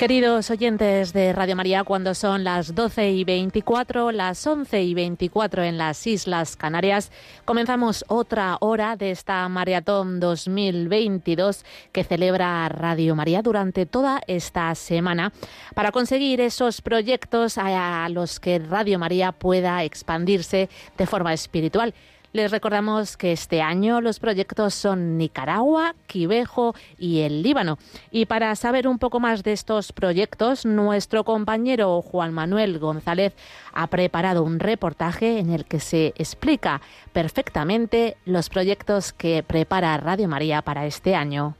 Queridos oyentes de Radio María, cuando son las 12 y 24, las 11 y 24 en las Islas Canarias, comenzamos otra hora de esta maratón 2022 que celebra Radio María durante toda esta semana para conseguir esos proyectos a los que Radio María pueda expandirse de forma espiritual. Les recordamos que este año los proyectos son Nicaragua, Quivejo y el Líbano. Y para saber un poco más de estos proyectos, nuestro compañero Juan Manuel González ha preparado un reportaje en el que se explica perfectamente los proyectos que prepara Radio María para este año.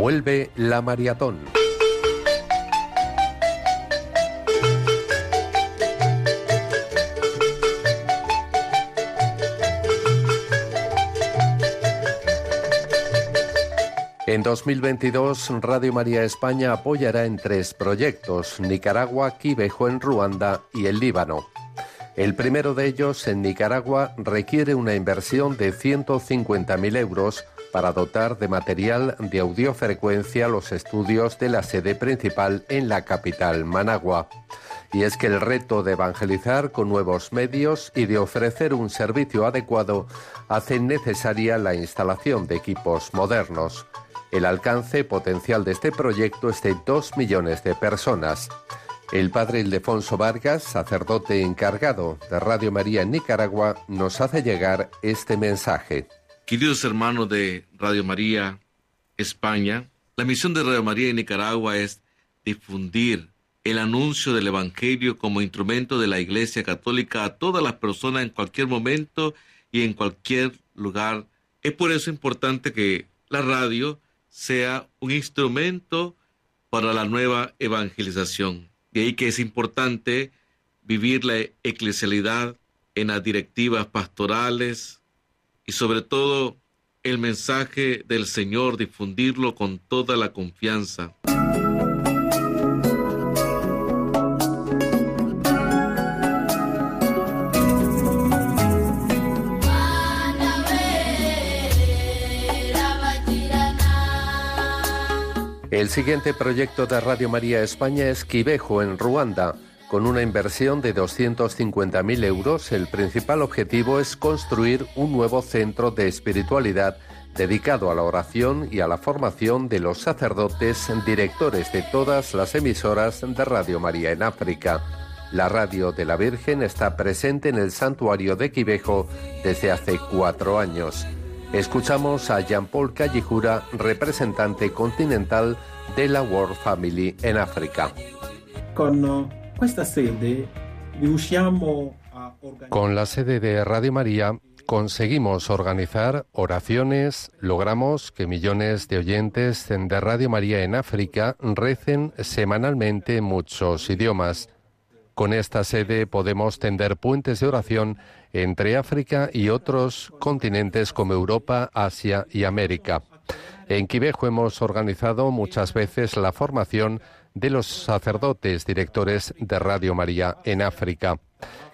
Vuelve la maratón. En 2022, Radio María España apoyará en tres proyectos, Nicaragua, Quibejo en Ruanda y el Líbano. El primero de ellos, en Nicaragua, requiere una inversión de 150.000 euros para dotar de material de audiofrecuencia los estudios de la sede principal en la capital, Managua. Y es que el reto de evangelizar con nuevos medios y de ofrecer un servicio adecuado hace necesaria la instalación de equipos modernos. El alcance potencial de este proyecto es de dos millones de personas. El padre Ildefonso Vargas, sacerdote encargado de Radio María en Nicaragua, nos hace llegar este mensaje. Queridos hermanos de Radio María España, la misión de Radio María en Nicaragua es difundir el anuncio del Evangelio como instrumento de la Iglesia Católica a todas las personas en cualquier momento y en cualquier lugar. Es por eso importante que la radio sea un instrumento para la nueva evangelización. De ahí que es importante vivir la eclesialidad en las directivas pastorales, y sobre todo el mensaje del Señor, difundirlo con toda la confianza. El siguiente proyecto de Radio María España es Quibejo, en Ruanda con una inversión de 250.000 euros, el principal objetivo es construir un nuevo centro de espiritualidad dedicado a la oración y a la formación de los sacerdotes directores de todas las emisoras de Radio María en África. La radio de la Virgen está presente en el santuario de Quivejo desde hace cuatro años. Escuchamos a Jean-Paul Callijura, representante continental de la World Family en África. Con con la sede de Radio María conseguimos organizar oraciones, logramos que millones de oyentes de Radio María en África recen semanalmente en muchos idiomas. Con esta sede podemos tender puentes de oración entre África y otros continentes como Europa, Asia y América. En Quivejo hemos organizado muchas veces la formación de los sacerdotes directores de Radio María en África,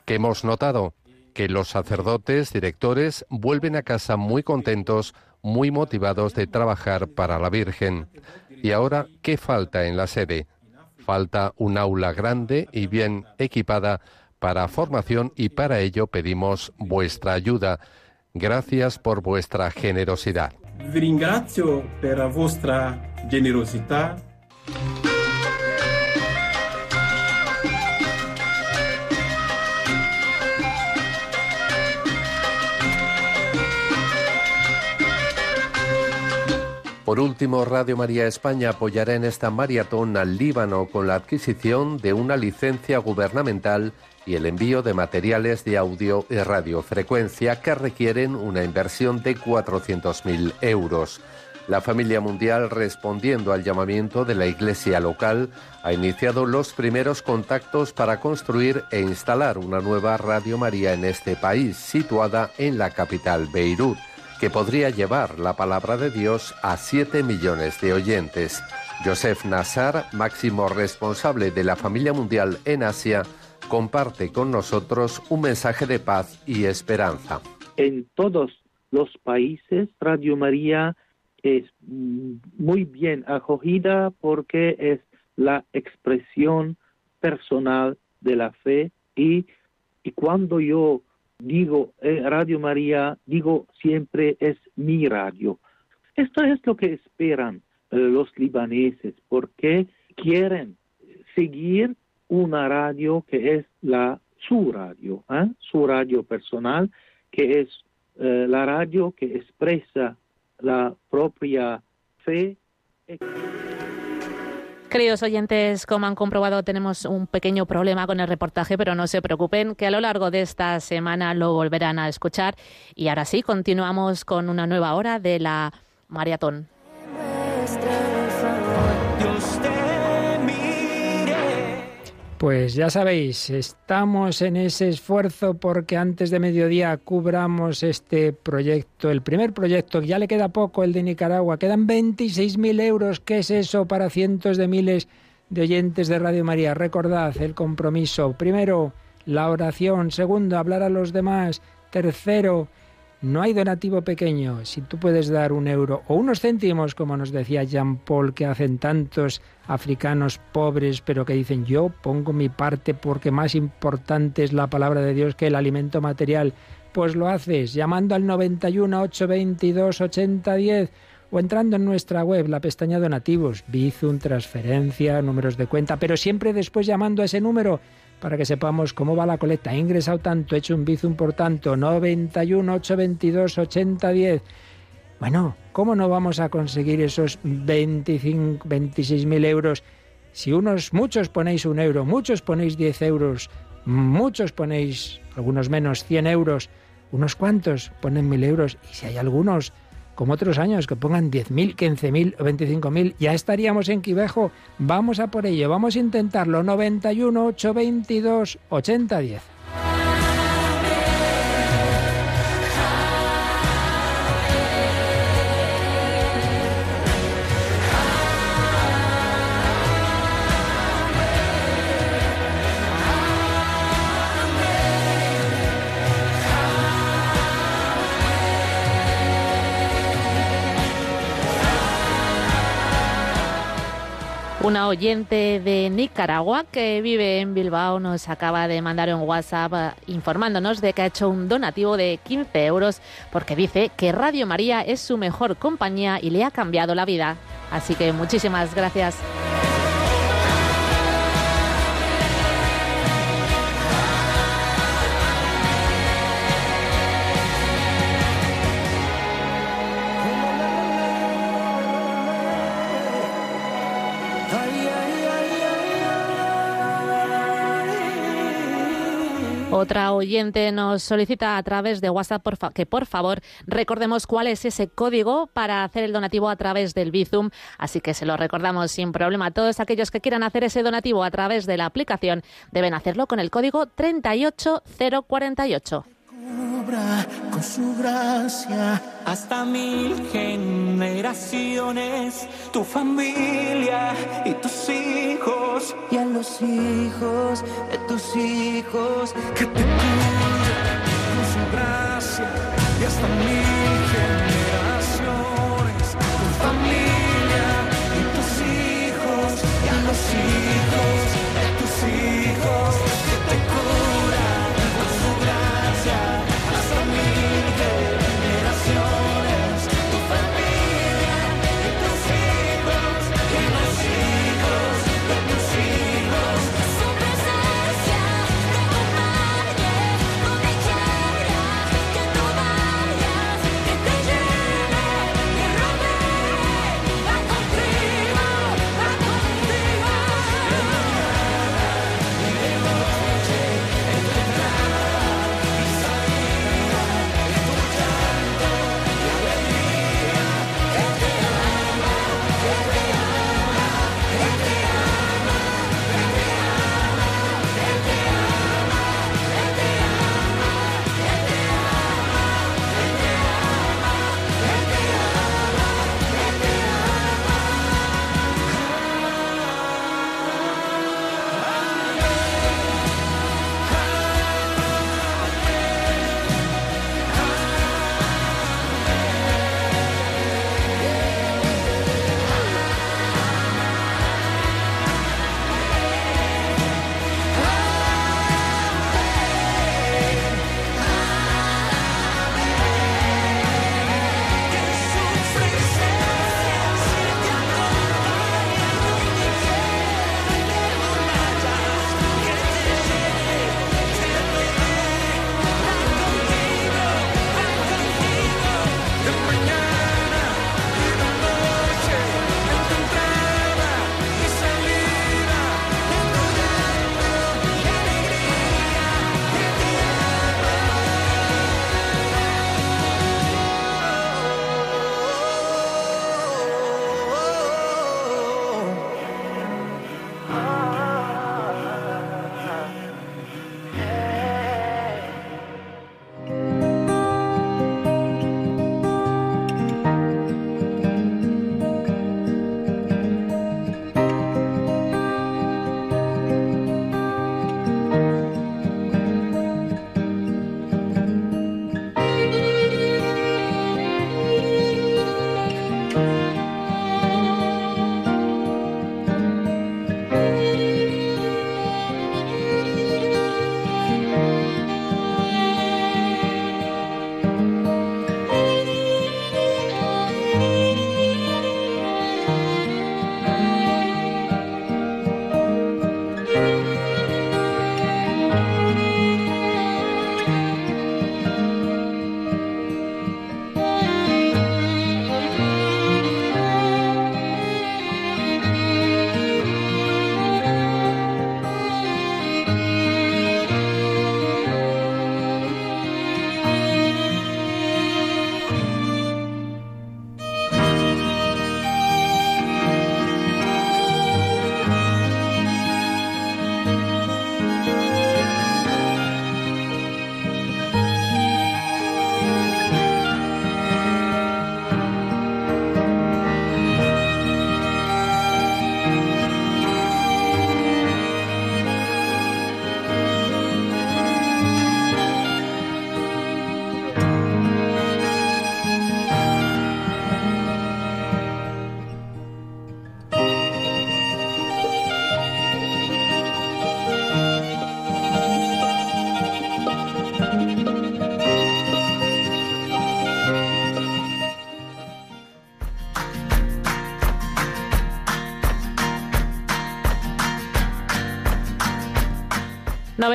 que hemos notado que los sacerdotes directores vuelven a casa muy contentos, muy motivados de trabajar para la Virgen. Y ahora, ¿qué falta en la sede? Falta un aula grande y bien equipada para formación y para ello pedimos vuestra ayuda. Gracias por vuestra generosidad. vuestra generosidad. Por último, Radio María España apoyará en esta maratón al Líbano con la adquisición de una licencia gubernamental y el envío de materiales de audio y radiofrecuencia que requieren una inversión de 400.000 euros. La familia mundial, respondiendo al llamamiento de la Iglesia local, ha iniciado los primeros contactos para construir e instalar una nueva Radio María en este país, situada en la capital Beirut que podría llevar la palabra de Dios a 7 millones de oyentes. Joseph Nassar, máximo responsable de la familia mundial en Asia, comparte con nosotros un mensaje de paz y esperanza. En todos los países, Radio María es muy bien acogida porque es la expresión personal de la fe y, y cuando yo digo eh, Radio María, digo siempre es mi radio. Esto es lo que esperan eh, los libaneses porque quieren seguir una radio que es la su radio, ¿eh? su radio personal, que es la radio que expresa la propia fe. Queridos oyentes, como han comprobado, tenemos un pequeño problema con el reportaje, pero no se preocupen, que a lo largo de esta semana lo volverán a escuchar. Y ahora sí, continuamos con una nueva hora de la maratón. Pues ya sabéis, estamos en ese esfuerzo porque antes de mediodía cubramos este proyecto, el primer proyecto, ya le queda poco, el de Nicaragua. Quedan 26.000 euros. ¿Qué es eso para cientos de miles de oyentes de Radio María? Recordad el compromiso. Primero, la oración. Segundo, hablar a los demás. Tercero, no hay donativo pequeño. Si tú puedes dar un euro o unos céntimos, como nos decía Jean Paul, que hacen tantos africanos pobres, pero que dicen yo pongo mi parte porque más importante es la palabra de Dios que el alimento material, pues lo haces llamando al 91 822 8010 o entrando en nuestra web, la pestaña donativos, Bizum, transferencia, números de cuenta, pero siempre después llamando a ese número para que sepamos cómo va la colecta. He ingresado tanto, he hecho un bizum por tanto, 91 822 8010. Bueno, ¿cómo no vamos a conseguir esos 25, 26 mil euros si unos, muchos ponéis un euro, muchos ponéis 10 euros, muchos ponéis, algunos menos, 100 euros, unos cuantos ponen mil euros y si hay algunos como otros años, que pongan 10.000, 15.000 o 25.000, ya estaríamos en Quivejo. Vamos a por ello, vamos a intentarlo. 91 822 8010. Una oyente de Nicaragua que vive en Bilbao nos acaba de mandar un WhatsApp eh, informándonos de que ha hecho un donativo de 15 euros porque dice que Radio María es su mejor compañía y le ha cambiado la vida. Así que muchísimas gracias. Otra oyente nos solicita a través de WhatsApp que por favor recordemos cuál es ese código para hacer el donativo a través del Bizum. Así que se lo recordamos sin problema. Todos aquellos que quieran hacer ese donativo a través de la aplicación deben hacerlo con el código 38048 con su gracia. Hasta mil generaciones, tu familia y tus hijos, y a los hijos de tus hijos, que te cubra con su gracia. Y hasta mil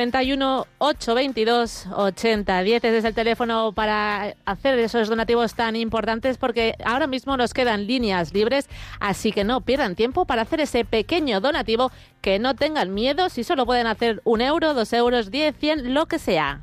91 822 8010 es el teléfono para hacer esos donativos tan importantes porque ahora mismo nos quedan líneas libres, así que no pierdan tiempo para hacer ese pequeño donativo, que no tengan miedo si solo pueden hacer un euro, dos euros, diez, cien, lo que sea.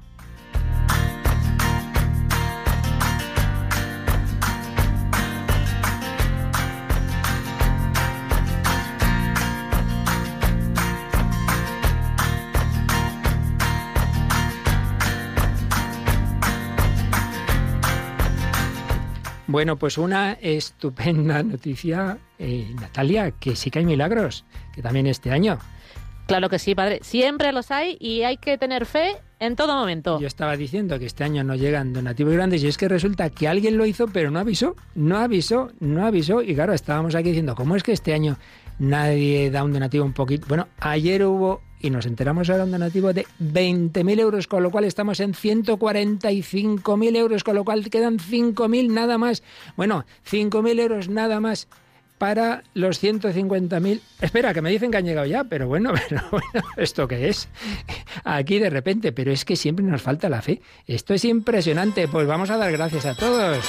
Bueno, pues una estupenda noticia, eh, Natalia, que sí que hay milagros, que también este año. Claro que sí, padre. Siempre los hay y hay que tener fe en todo momento. Yo estaba diciendo que este año no llegan donativos grandes y es que resulta que alguien lo hizo pero no avisó, no avisó, no avisó y claro, estábamos aquí diciendo, ¿cómo es que este año nadie da un donativo un poquito? Bueno, ayer hubo y nos enteramos ahora un donativo de 20.000 euros, con lo cual estamos en 145.000 euros, con lo cual quedan 5.000 nada más. Bueno, 5.000 euros nada más para los 150.000. Espera, que me dicen que han llegado ya, pero bueno, pero bueno, ¿esto qué es? Aquí de repente, pero es que siempre nos falta la fe. Esto es impresionante, pues vamos a dar gracias a todos.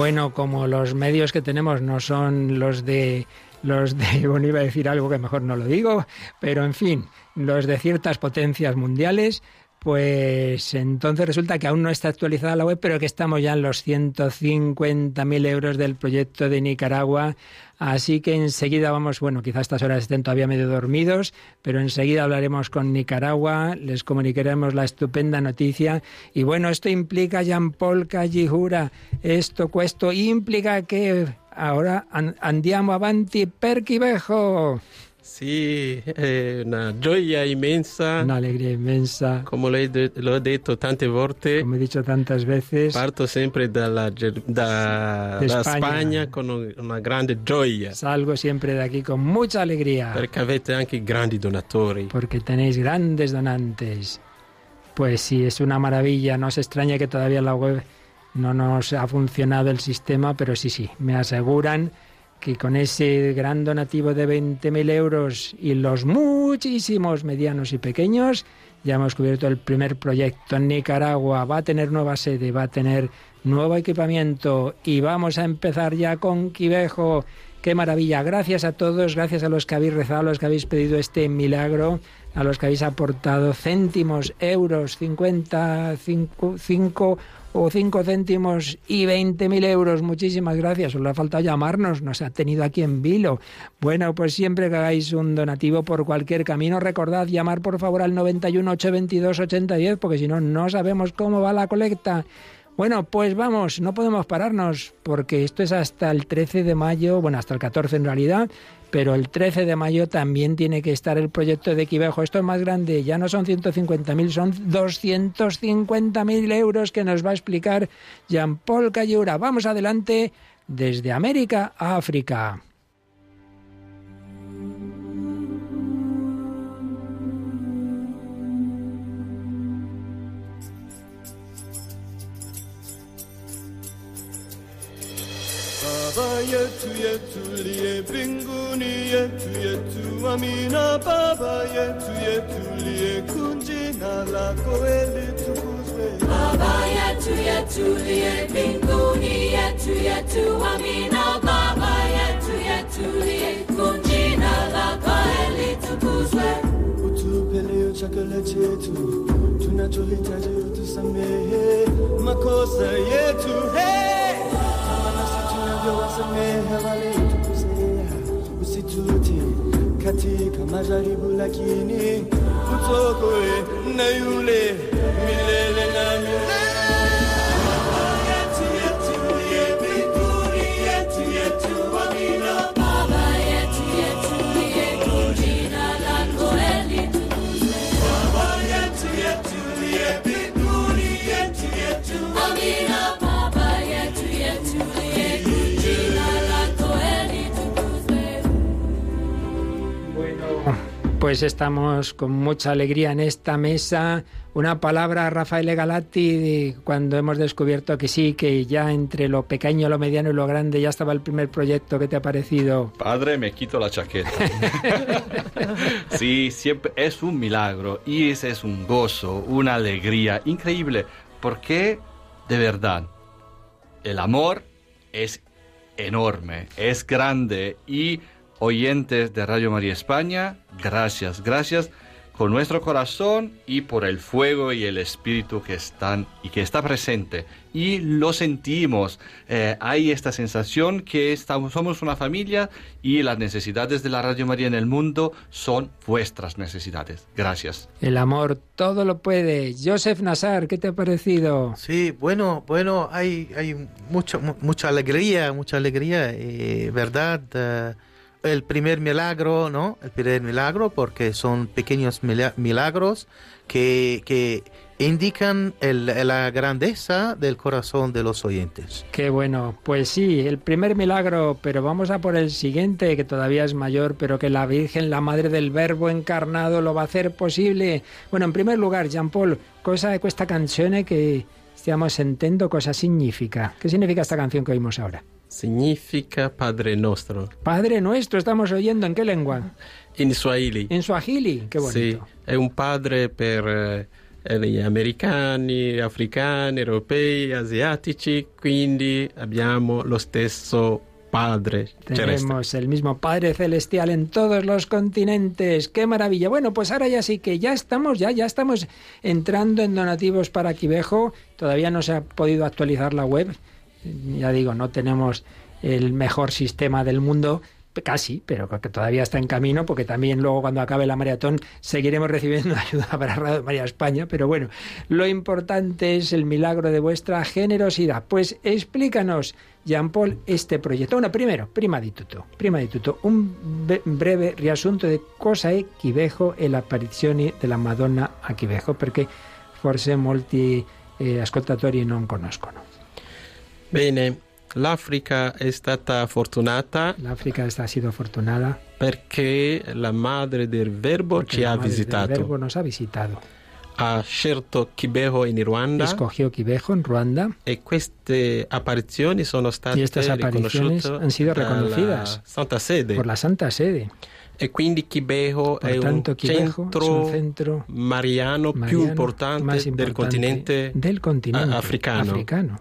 Bueno, como los medios que tenemos no son los de los de, bueno, iba a decir algo que mejor no lo digo, pero en fin, los de ciertas potencias mundiales, pues entonces resulta que aún no está actualizada la web, pero que estamos ya en los 150.000 euros del proyecto de Nicaragua Así que enseguida vamos, bueno, quizás estas horas estén todavía medio dormidos, pero enseguida hablaremos con Nicaragua, les comunicaremos la estupenda noticia. Y bueno, esto implica, Jean-Paul Callijura, esto, cuesto, implica que ahora andiamo avanti per Quivejo. Sí, eh, una gioia inmensa. Una alegría inmensa. Como lo he, lo he detto tante volte. Como he dicho tantas veces. Parto sempre dalla, da, da Spagna. con una grande gioia. Salgo siempre de aquí con mucha alegría. Perché avete anche grandi donatori. Porque tenéis grandes donantes. Pues sí, es una maravilla. No se extraña que todavía la web no nos ha funcionado el sistema, pero sí, sí, me aseguran que con ese gran donativo de 20.000 euros y los muchísimos medianos y pequeños, ya hemos cubierto el primer proyecto en Nicaragua. Va a tener nueva sede, va a tener nuevo equipamiento y vamos a empezar ya con Quivejo. Qué maravilla. Gracias a todos, gracias a los que habéis rezado, a los que habéis pedido este milagro, a los que habéis aportado céntimos, euros, 50, 5 o 5 céntimos y 20.000 euros. Muchísimas gracias. Le ha faltado llamarnos. Nos ha tenido aquí en vilo. Bueno, pues siempre que hagáis un donativo por cualquier camino, recordad llamar por favor al 91 822 8010 porque si no, no sabemos cómo va la colecta. Bueno, pues vamos, no podemos pararnos porque esto es hasta el 13 de mayo, bueno, hasta el 14 en realidad, pero el 13 de mayo también tiene que estar el proyecto de Quivejo. Esto es más grande, ya no son 150.000, son 250.000 euros que nos va a explicar Jean-Paul Cayura. Vamos adelante desde América a África. Kuni yetu yetu Amina Baba yetu yetu liye kunji na lako elitukuzwe Baba yetu yetu liye mbinguni yetu yetu Amina Baba yetu yetu liye kunji na lako elitukuzwe Utupe leo chakula chetu tunachohitaji utusamehe. Makosa yetu hey! kama nasi tunavyowasamehe wale katika majaribu lakini utokoe na yule milele na milele Pues estamos con mucha alegría en esta mesa. Una palabra, Rafael Galati, cuando hemos descubierto que sí, que ya entre lo pequeño, lo mediano y lo grande ya estaba el primer proyecto. ¿Qué te ha parecido? Padre, me quito la chaqueta. sí, siempre es un milagro y ese es un gozo, una alegría increíble, porque de verdad el amor es enorme, es grande y oyentes de Radio María España, gracias, gracias con nuestro corazón y por el fuego y el espíritu que están y que está presente. Y lo sentimos. Eh, hay esta sensación que estamos, somos una familia y las necesidades de la Radio María en el mundo son vuestras necesidades. Gracias. El amor todo lo puede. Joseph Nazar, ¿qué te ha parecido? Sí, bueno, bueno, hay, hay mucha, mucha alegría, mucha alegría, eh, ¿verdad? Uh, el primer milagro, ¿no? El primer milagro, porque son pequeños milagros que, que indican la grandeza del corazón de los oyentes. Qué bueno, pues sí, el primer milagro, pero vamos a por el siguiente, que todavía es mayor, pero que la Virgen, la Madre del Verbo encarnado, lo va a hacer posible. Bueno, en primer lugar, Jean Paul, cosa de esta canción que estamos entendiendo cosa significa. ¿Qué significa esta canción que oímos ahora? Significa Padre Nuestro. Padre Nuestro, estamos oyendo, ¿en qué lengua? In Swahili. En Swahili, qué bonito. Sì, è un padre per eh, americani, africani, europei, asiatici, quindi abbiamo lo stesso Padre Tenemos el mismo Padre Celestial en todos los continentes. ¡Qué maravilla! Bueno, pues ahora ya sí que ya estamos, ya, ya estamos entrando en donativos para Quivejo. Todavía no se ha podido actualizar la web. Ya digo, no tenemos el mejor sistema del mundo, casi, pero que todavía está en camino, porque también luego cuando acabe la maratón seguiremos recibiendo ayuda para Radio María España. Pero bueno, lo importante es el milagro de vuestra generosidad. Pues explícanos, Jean Paul, este proyecto. Bueno, primero, prima di tutto, prima di tutto, un breve riassunto de cosa è Chivejo e l'apparizione della Madonna a Chivejo, perché forse molti eh, ascoltatori non conoscono. Bene, l'Africa è stata fortunata. L'Africa ha sido fortunata. Perché la madre del Verbo Perché ci ha visitato. Verbo ha visitato. Ha scelto Kibeho in Ruanda. Quivejo en Ruanda E queste apparizioni sono state riconosciute han sido dalla reconocidas Santa Sede. por la Santa Sede. E quindi Kibeho Por è tanto, centro un centro mariano, più mariano importante, más del importante continente, del continente africano. africano.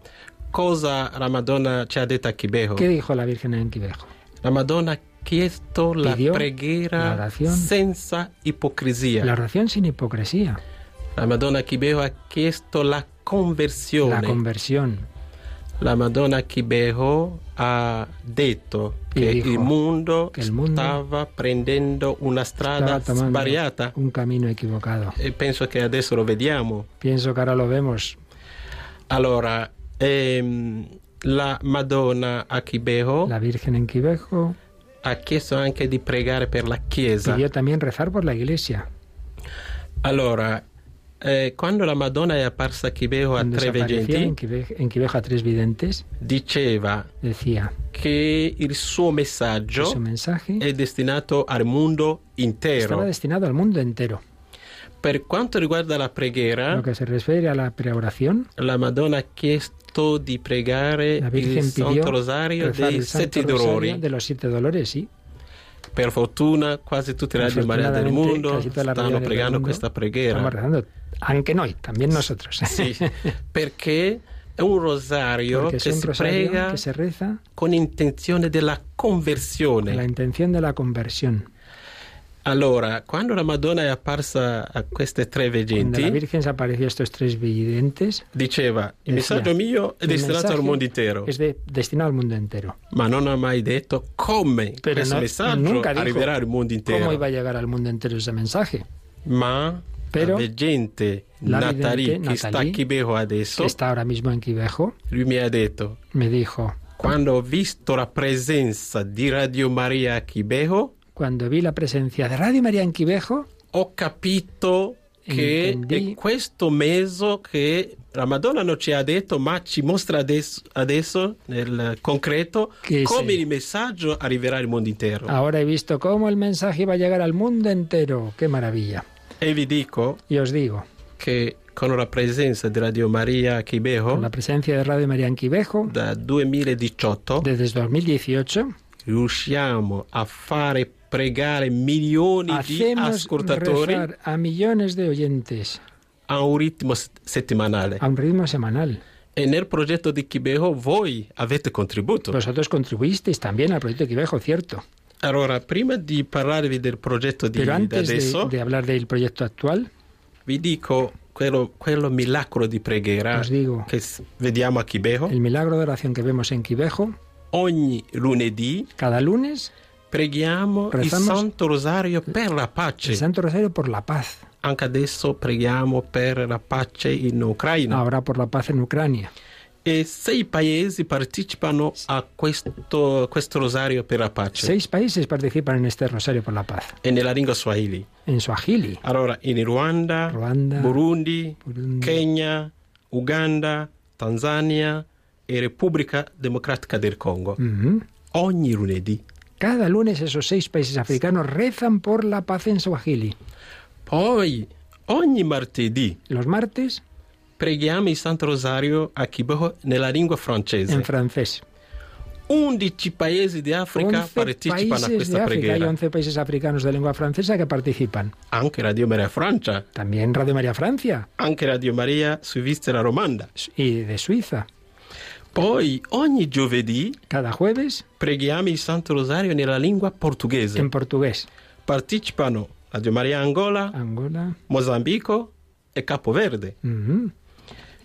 Cosa la Madonna ci ha detto a Kibeho? ¿Qué dijo la Virgen en Quivejo? La Madonna chiesto la Pidió preghiera la oración. senza ipocrisia. La oración sin hipocresía, La Madonna Kibeho ha chiesto la conversione. la conversión. La Madonna Kibeho ha detto che dijo il mondo que el mundo stava prendendo una strada Estaba sbagliata un camino equivocado. e penso che adesso lo vediamo. Pienso que ahora lo vemos. Allora, ehm, la Madonna a Kibeho La Virgen en Quivejo ha chiesto anche di pregare per la Chiesa. pidió también rezar por la Iglesia. Allora, eh, quando la Madonna è apparsa a Kibeho a Cuando tre se apareció en Quivejo a tres videntes, diceva decía che il suo messaggio su mensaje è destinato al mondo intero. estaba destinado al mundo entero. Per quanto riguarda la preghiera, Lo que se refiere a la preoración, la Madonna ha chiesto Santo Rosario rezar dei el Santo Rosario de los siete dolores, sí. Per fortuna quasi tutte le radio del las stanno pregando mundo questa preghiera. Estamos rezando, también nosotros. Sì, perché è un rosario Porque che si rosario prega que se reza con intenzione della con conversione. la intención de la conversión. Allora, quando la Madonna è apparsa a queste tre Cuando la veggenti, Virgen apareció a estos tres videntes, diceva, il decía, messaggio mio è "El destinato al mondo intero, Es de- al mundo entero. ma non ha mai detto come Pero questo no- messaggio arriverà al mondo ¿Cómo intero. iba a llegar al mundo entero ese mensaje? Ma Però la veggente vidente che sta a Chibeho adesso, Que está ahora mismo en Quivejo, lui mi ha detto, me dijo, quando ho visto la presenza di Radio Maria a Chibeho, cuando vi la presencia de Radio María en Quivejo, ho capito che Intendi- è questo mezzo che la Madonna non ci ha detto, ma ci mostra adesso, adesso nel concreto Che come sì. il messaggio arriverà al mondo intero. ahora he visto cómo el mensaje iba a llegar al mundo entero. ¡Qué maravilla! E vi dico Y os digo, che con la presenza di Radio Maria con la presencia de Radio María en Quivejo, da 2018 desde 2018, riusciamo a fare pregare milioni di hacemos ascoltatori rezar a millones de oyentes a un ritmo settimanale. a un ritmo semanal. E nel progetto di Chibeho voi avete contribuito. Vosotros contribuisteis también al proyecto de Quivejo, cierto. Allora, prima di parlarvi del progetto di, Pero di antes de, adesso, de hablar del proyecto actual, vi dico quello, quello miracolo di preghiera os digo, s- vediamo a Chibeho. el milagro de oración que vemos en Quivejo, Ogni lunedì cada lunes, preghiamo Rezamos il Santo Rosario per la pace. el Santo Rosario por la paz. Anche adesso preghiamo per la pace in Ucraina. Ahora por la paz en Ucrania. E sei paesi partecipano a questo, questo rosario per la pace. Seis países participan en este Rosario por la paz. E nella lingua swahili. En Swahili, Allora, in Rwanda, Ruanda, Burundi, Burundi, Kenya, Uganda, Tanzania e Repubblica Democratica del Congo. Ujú. Ogni lunedì. Cada lunes esos seis países africanos rezan por la paz en Swahili. Poi, ogni martedì, Los martes preghiamo il Santo Rosario a Kibeho nella lingua francese. en francés. 11 paesi di Africa 11 partecipano a países de questa África, hay preghiera. 11 países africanos de lengua francesa que participan. Anche Radio Maria Francia, También Radio María Francia anche Radio Maria Svizzera Romanda. y de Suiza. Poi, ogni giovedì, Cada jueves preghiamo il Santo Rosario nella lingua portoghese. en portugués. Partecipano Radio Maria Angola, Angola. Mozambico e Capoverde. Ujú.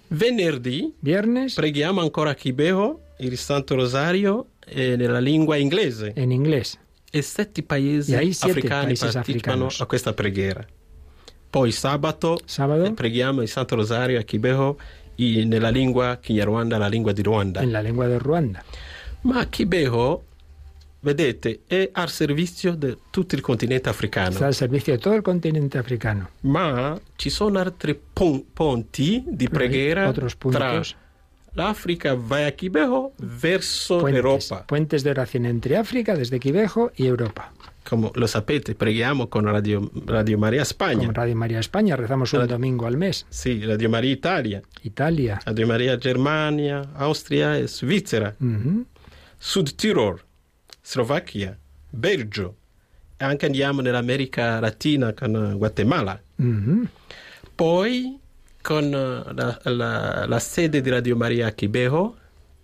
Venerdì Viernes preghiamo ancora a Kibeho il Santo Rosario eh, nella lingua inglese. en inglés. E sette paesi E africani partecipano africanos. a questa preghiera. Poi sabato Sábado eh, preghiamo il Santo Rosario a Kibeho i- nella lingua Kinyarwanda, la lingua di Ruanda. en la lengua de Ruanda. Ma Kibeho, vedete, è al servizio di tutto il continente africano. Está al servicio de todo el continente africano. Ma ci sono altri pon- ponti di preghiera tra puntos, l'Africa va a Kibeho verso puentes, l'Europa. puentes de oración entre África, desde Quivejo y Europa. Come lo sapete, preghiamo con Radio, Radio Maria Spagna, Como Radio María España, rezamos un Radio- domingo al mes. sì, Radio Maria Italia, Italia. Radio Maria Germania, Austria e Svizzera, Ujú. Sud Tirol, Slovacchia, Belgio. Anche andiamo nell'America Latina con eh, Guatemala. Ujú. Poi, con eh, la, la- la sede di Radio Maria a Kibeho,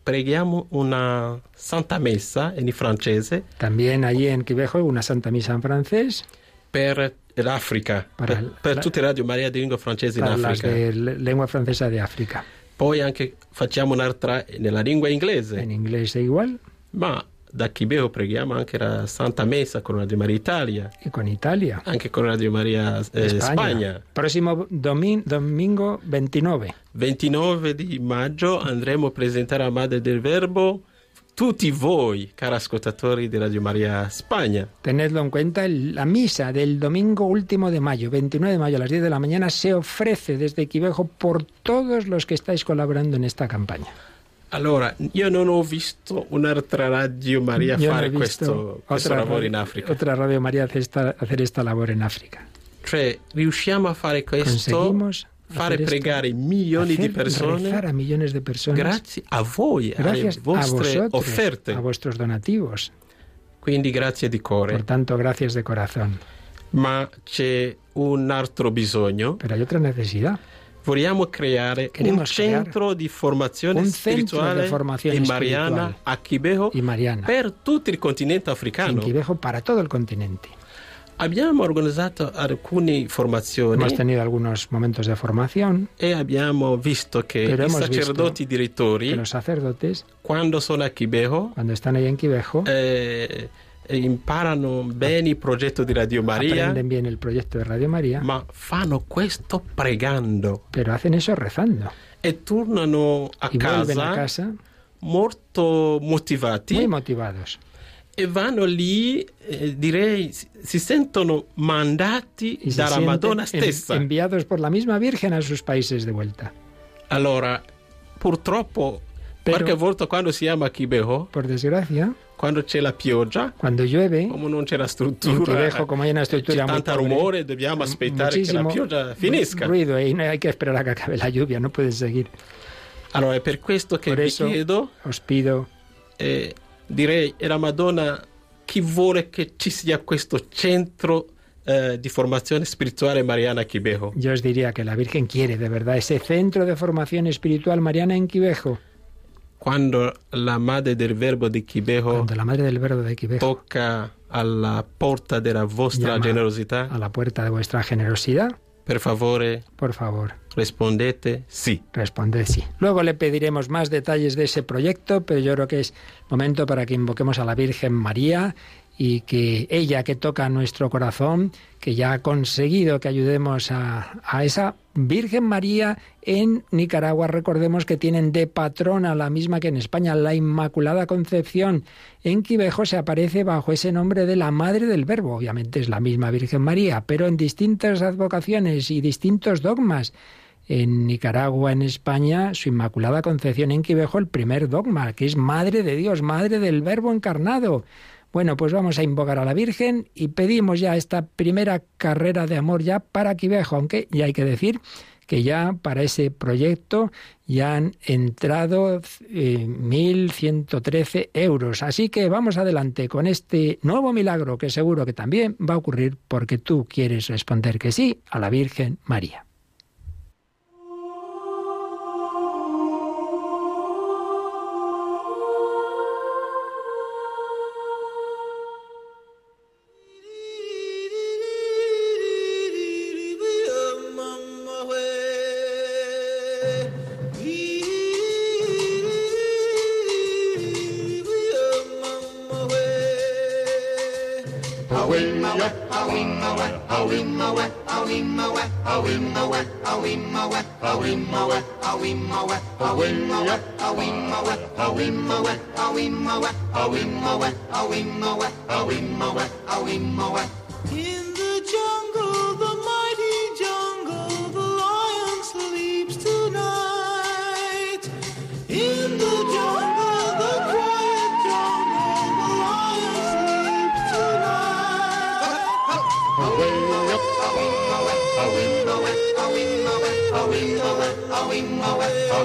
preghiamo una Santa Messa in francese También allí en Quivejo una Santa Misa en francés per l'Africa, Para per, la- per tutte le radio Maria di lingua francese in Africa. de le- lengua francesa de África. Poi anche facciamo un'altra nella lingua inglese, En inglés e igual. ma da Kibeho preghiamo anche la Santa Messa con Radio Maria Italia, Y con Italia. anche con Radio Maria eh, España. Spagna. Próximo domin- domingo 29. 29 di maggio andremo a presentare a Madre del Verbo tutti voi, cari ascoltatori di Radio Maria Spagna. Tenedlo en cuenta, la misa del domingo último de mayo, 29 de mayo a las 10 de la mañana, se ofrece desde Quivejo por todos los que estáis colaborando en esta campaña. Allora, io non ho visto un'altra Radio Maria no fare questo, questo lavoro in Africa. otra Radio María hacer esta, hacer esta labor en África. Cioè, riusciamo a fare questo, fare hacer esto, pregare milioni di persone a millones de personas grazie a voi, gracias alle a vostre vosotros, offerte. a vuestros donativos. Quindi grazie di cuore. Por tanto, gracias de corazón. Ma c'è un altro bisogno. Pero hay otra necesidad. Vogliamo creare un Queremos crear centro di formazione un spirituale formazione in Mariana a Quibejo y Mariana per tutto il continente en africano. Quivejo para todo el continente. Abbiamo organizzato alcune formazioni Hemos tenido algunos momentos de formación e abbiamo visto che Pero i hemos sacerdoti que direttori, los sacerdotes, quando sono a Quibejo, cuando están ahí en eh, imparano bene il progetto di Radio Maria, aprenden bien el proyecto de Radio María, ma fanno questo pregando pero hacen eso rezando. e tornano a Y vuelven a casa casa molto motivati muy motivados. e vanno lì, eh, direi, si si sentono mandati Y se dalla sienten Madonna stessa. enviados por la misma Virgen a sus países de vuelta. Allora, purtroppo, qualche volta quando Quibejo, Por desgracia, quando c'è la pioggia, cuando llueve, come non c'è la struttura, Quivejo, como hay una estructura c'è pobre, rumore, dobbiamo aspettare che la pioggia finisca. ruido y no hay que esperar a que acabe la lluvia, no puedes seguir. Allora, è per questo che Por vi chiedo, os pido, eh, direi, e la Madonna, chi vuole che ci sia questo centro eh, di formazione spirituale mariana Quibejo? yo os diría que la Virgen quiere de verdad ese centro de formación espiritual mariana en Quivejo. Quando la madre del verbo di Quibejo Cuando la Madre del Verbo de vostra Llama. generosità, a la puerta de vuestra generosidad, per favore por favor, sì. responded sí. Luego le pediremos más detalles de ese proyecto, pero yo creo que es momento para que invoquemos a la Virgen María y que ella que toca nuestro corazón, que ya ha conseguido que ayudemos a, a esa Virgen María en Nicaragua, recordemos que tienen de patrona la misma que en España, la Inmaculada Concepción. En Quivejo se aparece bajo ese nombre de la Madre del Verbo, obviamente es la misma Virgen María, pero en distintas advocaciones y distintos dogmas. En Nicaragua, en España, su Inmaculada Concepción en Quivejo, el primer dogma, que es Madre de Dios, Madre del Verbo encarnado. Bueno, pues vamos a invocar a la Virgen y pedimos ya esta primera carrera de amor ya para Quivejo, aunque ya hay que decir que ya para ese proyecto ya han entrado eh, 1.113 euros. Así que vamos adelante con este nuevo milagro que seguro que también va a ocurrir porque tú quieres responder que sí a la Virgen María. In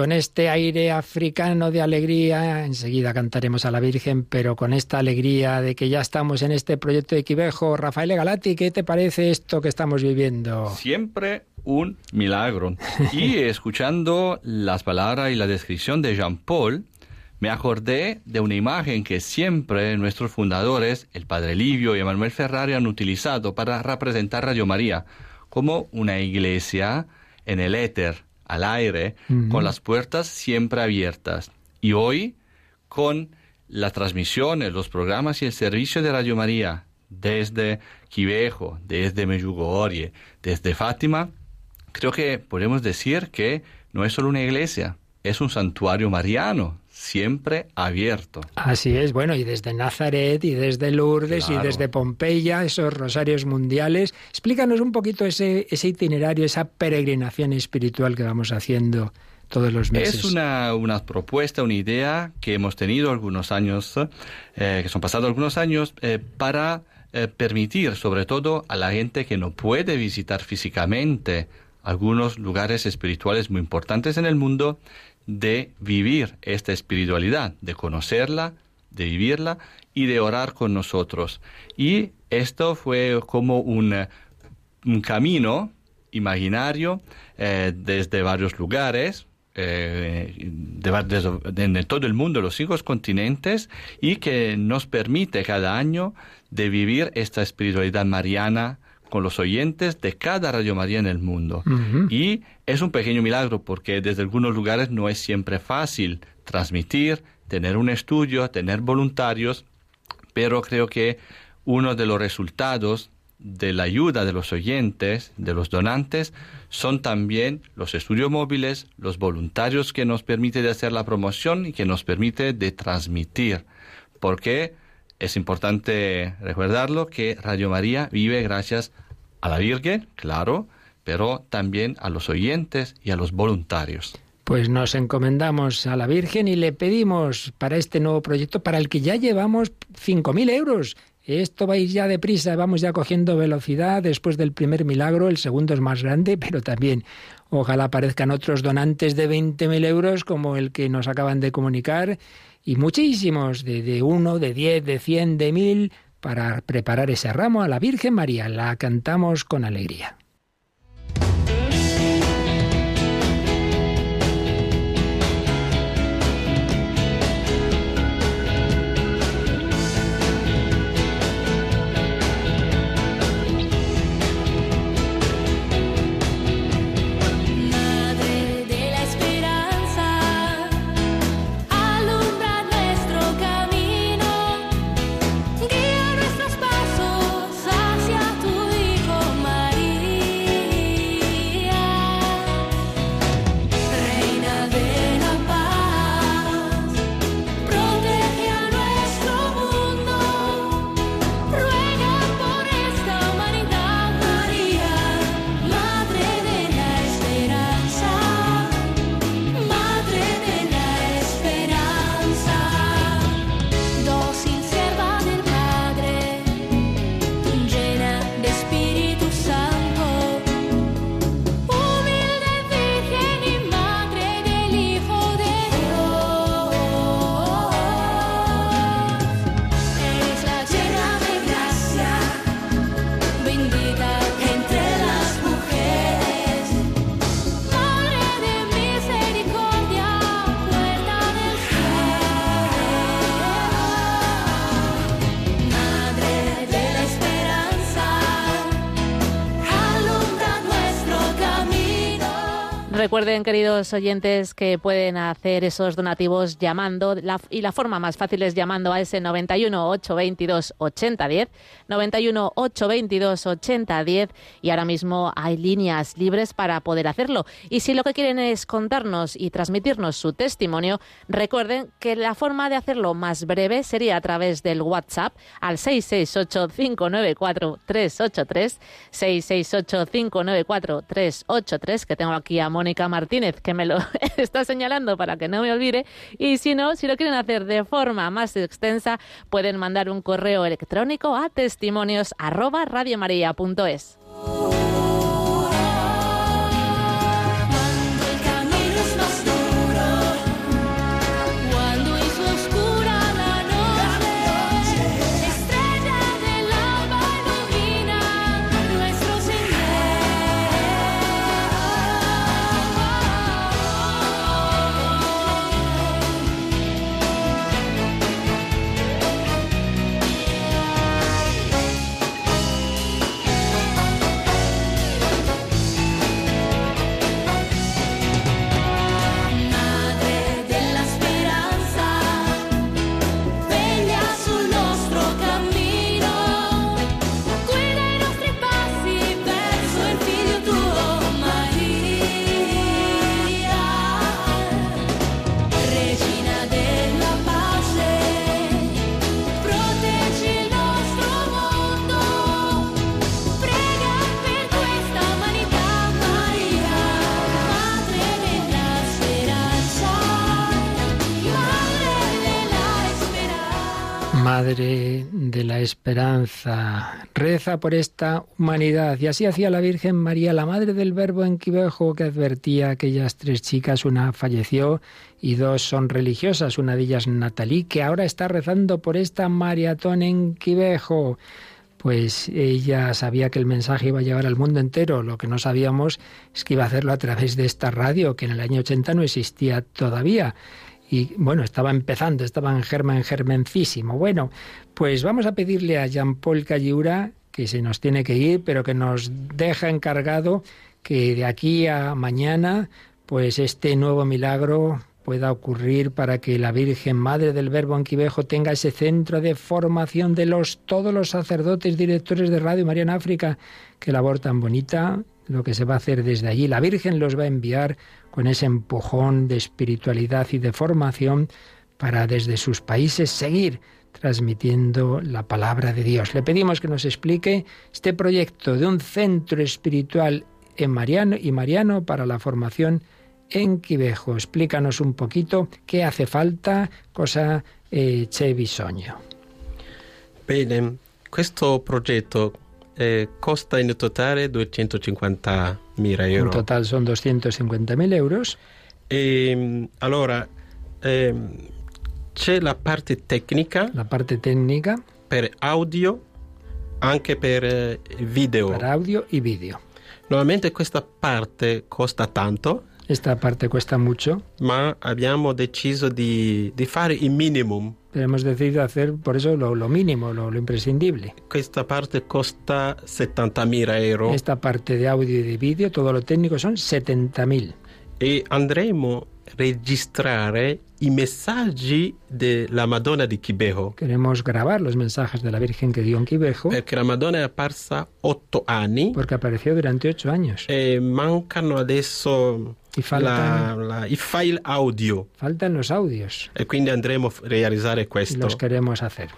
con este aire africano de alegría, enseguida cantaremos a la Virgen, pero con esta alegría de que ya estamos en este proyecto de Quivejo. Rafael Galati, ¿qué te parece esto que estamos viviendo? Siempre un milagro. Y escuchando las palabras y la descripción de Jean Paul, me acordé de una imagen que siempre nuestros fundadores, el Padre Livio y Emanuel Ferrari, han utilizado para representar Radio María como una iglesia en el éter al aire, con las puertas siempre abiertas. Y hoy, con las transmisiones, los programas y el servicio de Radio María, desde Quivejo, desde Meyugorie, desde Fátima, creo que podemos decir que no es solo una iglesia, es un santuario mariano, siempre abierto. Así es, bueno, y desde Nazaret y desde Lourdes y desde Pompeya, esos rosarios mundiales. Explícanos un poquito ese, ese itinerario, esa peregrinación espiritual que vamos haciendo todos los meses. Es una, una propuesta, una idea que hemos tenido algunos años, eh, que son pasados algunos años, eh, para eh, permitir, sobre todo a la gente que no puede visitar físicamente algunos lugares espirituales muy importantes en el mundo, de vivir esta espiritualidad, de conocerla, de vivirla y de orar con nosotros. Y esto fue como un, un camino imaginario eh, desde varios lugares, eh, de, todo el mundo, los cinco continentes, y que nos permite cada año de vivir esta espiritualidad mariana con los oyentes de cada Radio María en el mundo. Uh -huh. Y es un pequeño milagro porque desde algunos lugares no es siempre fácil transmitir, tener un estudio, tener voluntarios, pero creo que uno de los resultados de la ayuda de los oyentes, de los donantes, son también los estudios móviles, los voluntarios que nos permite de hacer la promoción y que nos permite de transmitir. Porque es importante recordarlo que Radio María vive gracias a la Virgen, claro, pero también a los oyentes y a los voluntarios. Pues nos encomendamos a la Virgen y le pedimos para este nuevo proyecto, para el que ya llevamos 5.000 euros. Esto va a ir ya deprisa, vamos ya cogiendo velocidad después del primer milagro, el segundo es más grande, pero también ojalá aparezcan otros donantes de 20.000 euros como el que nos acaban de comunicar y muchísimos, de, uno, de diez, de cien, de mil, para preparar ese ramo a la Virgen María. La cantamos con alegría. Recuerden, queridos oyentes, que pueden hacer esos donativos llamando la, y la forma más fácil es llamando a ese 91 822 8010, 91 822 8010 y ahora mismo hay líneas libres para poder hacerlo. Y si lo que quieren es contarnos y transmitirnos su testimonio, recuerden que la forma de hacerlo más breve sería a través del WhatsApp al 668 594 383, 668 594 383, que tengo aquí a Mónica Martínez, que me lo está señalando para que no me olvide. Y si no, si lo quieren hacer de forma más extensa, pueden mandar un correo electrónico a testimonios. Reza por esta humanidad. Y así hacía la Virgen María, la Madre del Verbo en Quivejo, que advertía a aquellas tres chicas, una falleció y dos son religiosas, una de ellas Natalí, que ahora está rezando por esta maratón en Quivejo. Pues ella sabía que el mensaje iba a llegar al mundo entero. Lo que no sabíamos es que iba a hacerlo a través de esta radio, que en el año 80 no existía todavía y bueno, estaba empezando, estaba en germen germencísimo. Bueno, pues vamos a pedirle a Jean-Paul Calliura, que se nos tiene que ir, pero que nos deja encargado que de aquí a mañana, pues este nuevo milagro pueda ocurrir para que la Virgen Madre del Verbo Anquivejo tenga ese centro de formación de los todos los sacerdotes directores de Radio María en África. Qué labor tan bonita lo que se va a hacer desde allí. La Virgen los va a enviar con ese empujón de espiritualidad y de formación para desde sus países seguir transmitiendo la palabra de Dios. Le pedimos que nos explique este proyecto de un centro espiritual en Mariano y Mariano para la formación en Quivejo. Explícanos un poquito qué hace falta, cosa eh, bisogno. Bene, questo progetto eh, costa in totale 250.000 euro. En total son 250.000 euros. E, allora, ehm, c'è la parte tecnica. La parte tecnica. Per audio, anche per eh, video. Per audio y video. Normalmente questa parte costa tanto. Esta parte cuesta mucho. Ma abbiamo deciso di, di fare il minimum. Pero hemos decidido hacer por eso lo, lo mínimo, lo, lo, imprescindible. Questa parte costa 70.000 euro. Esta parte de audio y de vídeo, todo lo técnico son 70.000. E andremo a registrare i messaggi della Madonna di Quibejo. Queremos grabar los mensajes de la Virgen que dio en Quibejo. Perché la Madonna è apparsa otto anni. Porque apareció durante ocho años. E mancano adesso y faltan, la, la, i file audio. Faltan los audios. E quindi andremo a realizzare questo. Los queremos hacer.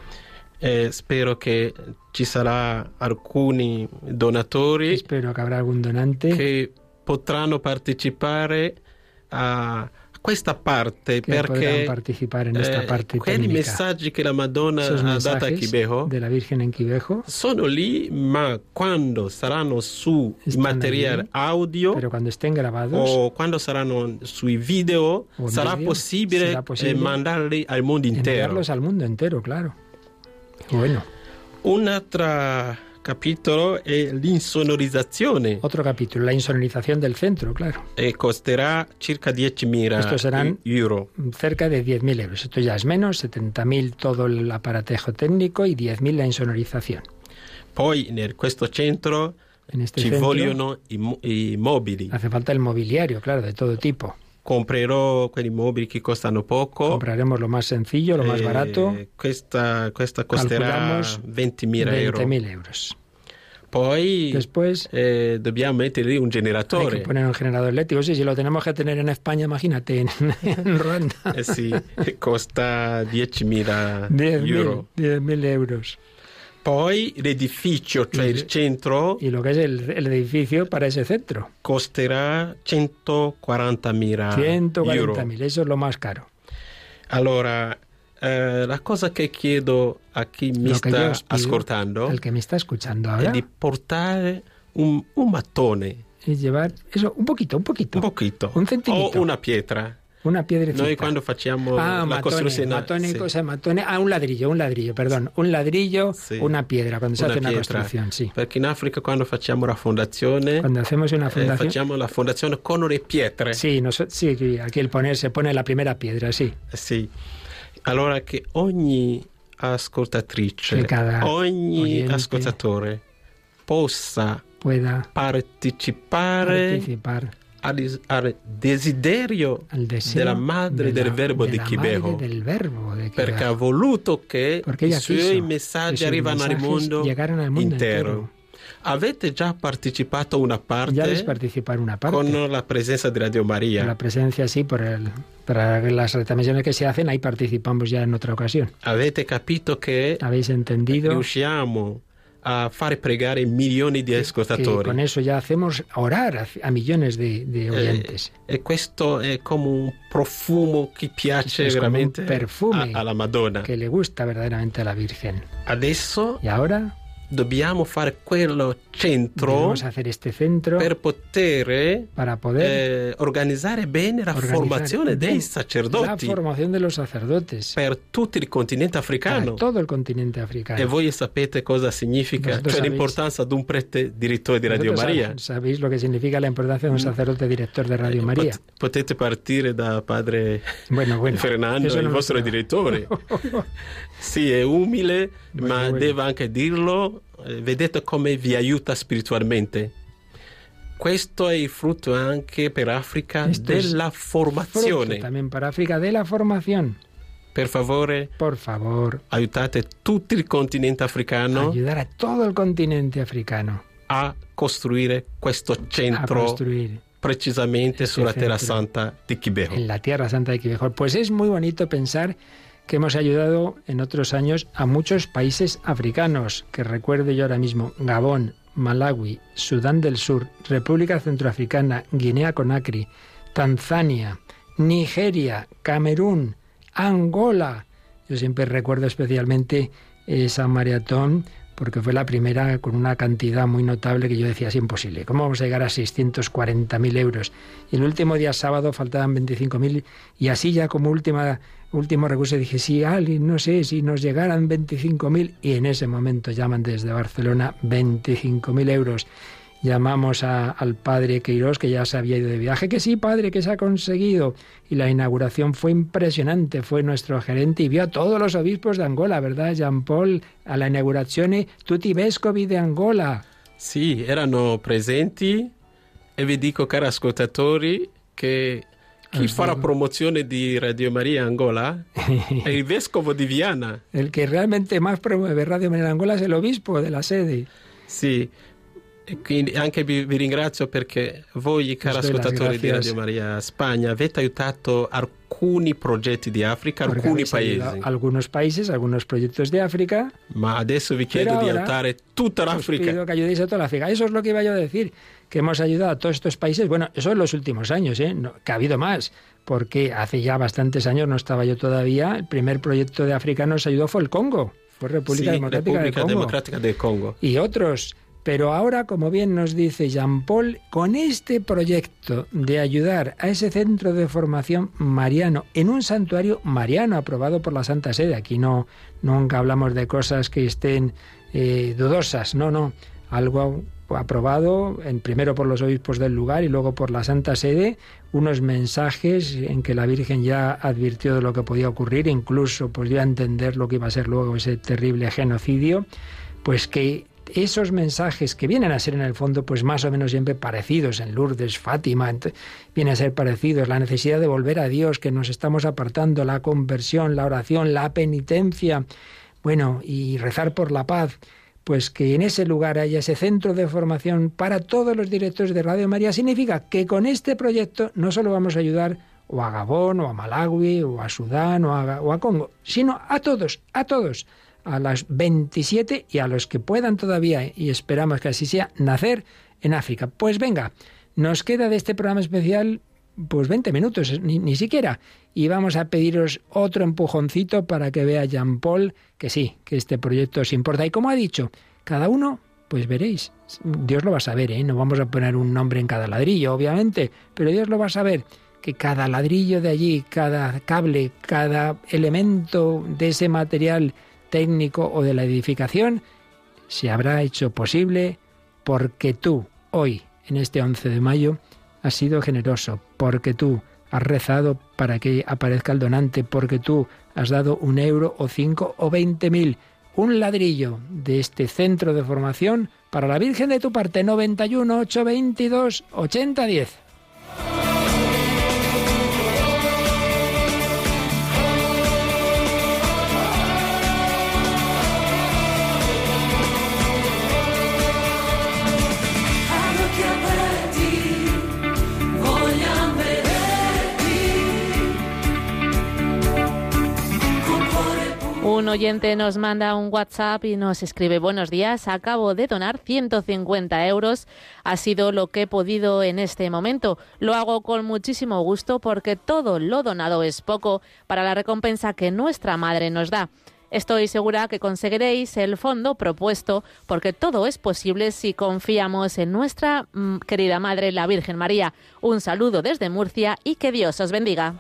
Eh, spero che ci sarà alcuni donatori. Spero che avrà algún donante. Che potranno partecipare a questa parte che perché partecipare in questa eh, parte tecnica. messaggi che la Madonna ha dato a Quibejo de la Virgen en Quibejo sono lì ma quando saranno su materiale audio grabados o quando saranno sui video sarà medio, possibile, sarà possibile eh, mandarli al mondo intero. al mundo entero, claro. Bueno, Un altro capitolo è l'insonorizzazione otro capítulo, la insonorización del centro, claro. e costerà circa 10.000 Estos serán- euro. Cerca de 10.000 euros. Esto ya es menos, 70.000 todo el aparatejo técnico y 10.000 la insonorización. Poi questo centro En este ci centro vogliono i mobili. hace falta el mobiliario, claro, de todo tipo. Comprerò quelli mobili che costano poco. Compraremos lo más sencillo, lo más Eh, barato. Questa, questa costerà Calculamos 20.000 euro. 20.000 euros. Poi Después eh, dobbiamo un hay generatore. que poner un generador eléctrico. Sí, si lo tenemos que tener en España, imagínate, en, en Ruanda. Eh sì, costa 10.000 euro. 10.000 10.000 euros. Poi l'edificio, cioè il centro, Y lo que es el, el edificio para ese centro. costerà 140.000 euro. 140.000, eso es lo más caro. Allora, eh, la cosa che chiedo a chi mi Lo sta ascoltando El que me está escuchando è ahora, di portare un, un mattone, es llevar eso, un poquito, un poquito. un pochino, Un centimito. o una pietra. Una piedrecita. Noi quando facciamo Ah, la matone, costruzione... matone, sì. cosa, matone. Ah, un ladrillo, un ladrillo, perdón. Un ladrillo, una piedra, cuando se Una hace una pietra. construcción, sí. Perché in Africa quando facciamo la fondazione, Cuando hacemos una eh, fundación... facciamo la fondazione con le pietre. Sí, sí, sí, aquí el poner, se pone la primera piedra, sí. Eh, Sì. Allora che ogni ascoltatrice, ogni oyente ascoltatore possa Pueda partecipare participar al, al desiderio al della madre de la- del verbo de di Quibejo. de perché ha voluto che Porque i ella suoi que messaggi arrivano al mondo, al mundo intero. Avete già partecipato una parte Ya participar una parte. con la presenza di Radio Maria. La presencia, sí, por el, para las retransmisiones que se hacen, ahí participamos ya en otra ocasión. Avete capito che Habéis entendido riusciamo a fare pregare milioni di ascoltatori. con eso ya hacemos orar a, a millones de, de oyentes. E questo è come un profumo che piace Es veramente perfume a- alla Madonna. que le gusta verdaderamente a la Virgen. Adesso Y ahora dobbiamo fare quello centro centro per poter eh, organizzare bene la formazione dei sacerdoti per tutto il continente africano. el continente africano. E voi sapete cosa significa, Vosotros cioè l'importanza di un prete direttore di Radio Maria. Sabéis lo que significa la importancia de un sacerdote director de Radio María. Pot- potete partire da padre Bueno, bueno. Fernando, il vostro direttore. Sì, è umile, ma bueno. deve anche dirlo. eh, Vedete come vi aiuta spiritualmente. Questo è il frutto anche per es della formazione. También para África de la formación. Per favore, Por favor, aiutate tutto il continente africano ayudar a todo el continente africano a costruire questo centro precisamente sulla terra santa di Kibeho. en la Tierra Santa de Quibejor. Pues es muy bonito pensar que hemos ayudado en otros años a muchos países africanos, que recuerdo yo ahora mismo, Gabón, Malawi, Sudán del Sur, República Centroafricana, Guinea Conakry, Tanzania, Nigeria, Camerún, Angola. Yo siempre recuerdo especialmente esa maratón porque fue la primera con una cantidad muy notable que yo decía es imposible. ¿Cómo vamos a llegar a 640.000 euros? Y el último día sábado faltaban 25.000 y así ya como última, último recurso dije, sí, Ali, no sé, si nos llegaran 25.000 y en ese momento llaman desde Barcelona 25.000 euros. Llamamos a- al padre Queiroz, que ya se había ido de viaje, que sí, padre, que se ha conseguido. Y la inauguración fue impresionante, fue nuestro gerente y vio a todos los obispos de Angola, ¿verdad, Jean Paul? A la inaugurazione tutti i vescovi di Angola. Sì, erano presenti e vi dico, cari ascoltatori, che chi fa la promozione di Radio Maria Angola è il vescovo di Viana. El que realmente más promueve Radio María Angola es el obispo de la sede. E quindi anche vi, vi ringrazio perché voi, cari las ascoltatori di gracias. Radio Maria Spagna, avete aiutato alcuni progetti di Africa, alcuni paesi. Algunos países, algunos proyectos de África. Ma adesso vi chiedo di aiutare tutta l'Africa. pido que ayudéis a toda la África. Eso es lo que iba yo a decir, que hemos ayudado a todos estos países. Bueno, eso en los últimos años, ¿eh? No, que ha habido más, porque hace ya bastantes años, no estaba yo todavía, el primer proyecto de África nos ayudó fue el Congo, fue República Sì, Democrática Repubblica del Congo. Democratica del Congo. y otros. Pero ahora, como bien nos dice Jean Paul, con este proyecto de ayudar a ese centro de formación mariano en un santuario mariano aprobado por la Santa Sede, aquí no nunca hablamos de cosas que estén eh, dudosas, no, no, algo aprobado en, primero por los obispos del lugar y luego por la Santa Sede, unos mensajes en que la Virgen ya advirtió de lo que podía ocurrir, incluso pues dio a entender lo que iba a ser luego ese terrible genocidio, pues que esos mensajes que vienen a ser en el fondo pues más o menos siempre parecidos en Lourdes, Fátima, ent- vienen a ser parecidos, la necesidad de volver a Dios, que nos estamos apartando, la conversión, la oración, la penitencia, bueno, y rezar por la paz, pues que en ese lugar haya ese centro de formación para todos los directores de Radio María, significa que con este proyecto no solo vamos a ayudar o a Gabón, o a Malawi, o a Sudán, o a Congo, sino a todos, a todos, a las 27 y a los que puedan todavía, y esperamos que así sea, nacer en África. Pues venga, nos queda de este programa especial pues 20 minutos, ni, ni siquiera. Y vamos a pediros otro empujoncito para que vea Jean Paul que sí, que este proyecto os importa. Y como ha dicho, cada uno, pues veréis, Dios lo va a saber, ¿eh? No vamos a poner un nombre en cada ladrillo, obviamente, pero Dios lo va a saber, que cada ladrillo de allí, cada cable, cada elemento de ese material técnico o de la edificación, se habrá hecho posible porque tú, hoy, en este 11 de mayo, has sido generoso, porque tú has rezado para que aparezca el donante, porque tú has dado un euro o cinco o veinte mil, un ladrillo de este centro de formación para la Virgen de tu parte, 91 822 8010. Un oyente nos manda un WhatsApp y nos escribe buenos días, acabo de donar 150 euros, ha sido lo que he podido en este momento. Lo hago con muchísimo gusto porque todo lo donado es poco para la recompensa que nuestra madre nos da. Estoy segura que conseguiréis el fondo propuesto porque todo es posible si confiamos en nuestra mm, querida Madre, la Virgen María. Un saludo desde Murcia y que Dios os bendiga.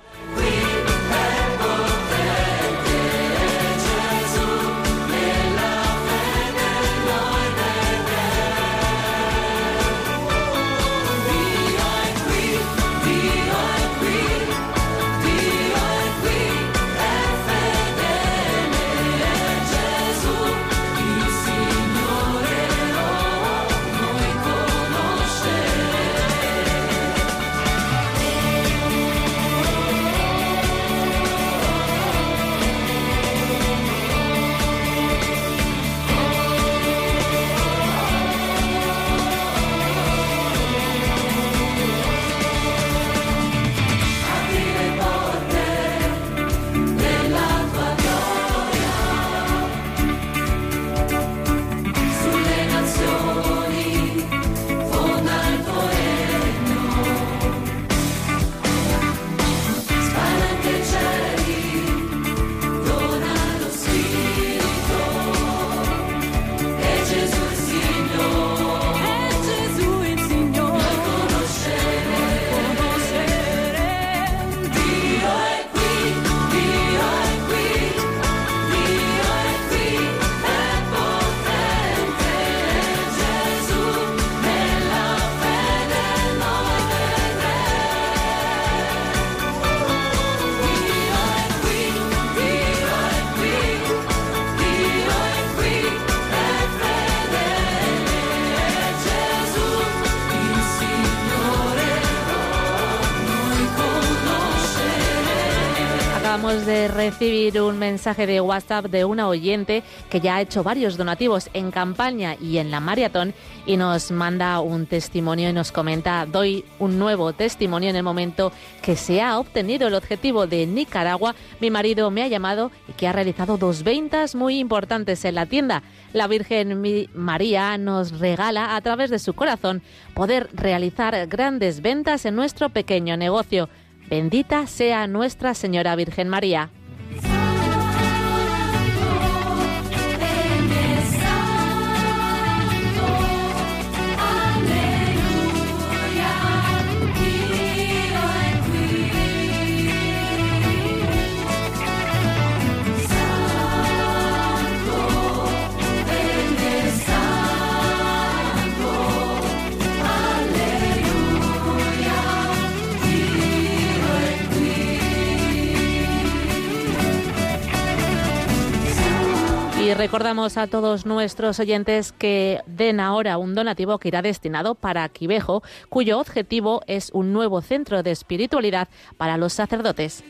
Recibir un mensaje de WhatsApp de una oyente que ya ha hecho varios donativos en campaña y en la maratón y nos manda un testimonio y nos comenta, doy un nuevo testimonio en el momento que se ha obtenido el objetivo de Nicaragua. Mi marido me ha llamado y que ha realizado dos ventas muy importantes en la tienda. La Virgen María nos regala a través de su corazón poder realizar grandes ventas en nuestro pequeño negocio. Bendita sea Nuestra Señora Virgen María. Recordamos a todos nuestros oyentes que den ahora un donativo que irá destinado para Quivejo, cuyo objetivo es un nuevo centro de espiritualidad para los sacerdotes.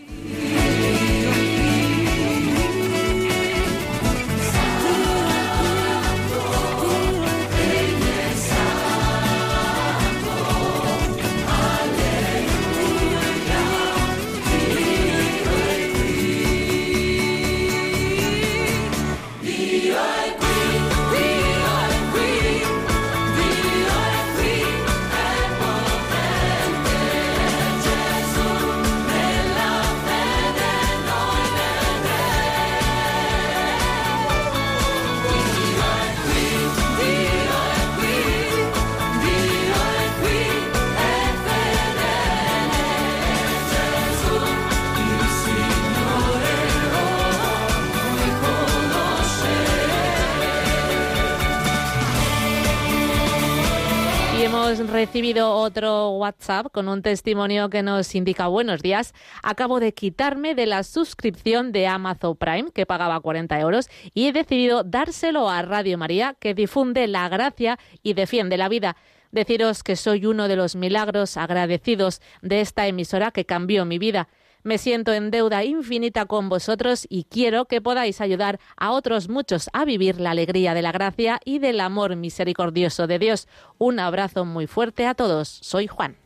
Recibido otro WhatsApp con un testimonio que nos indica buenos días. Acabo de quitarme de la suscripción de Amazon Prime, que pagaba 40 euros, y he decidido dárselo a Radio María, que difunde la gracia y defiende la vida. Deciros que soy uno de los milagros agradecidos de esta emisora que cambió mi vida. Me siento en deuda infinita con vosotros y quiero que podáis ayudar a otros muchos a vivir la alegría de la gracia y del amor misericordioso de Dios. Un abrazo muy fuerte a todos. Soy Juan.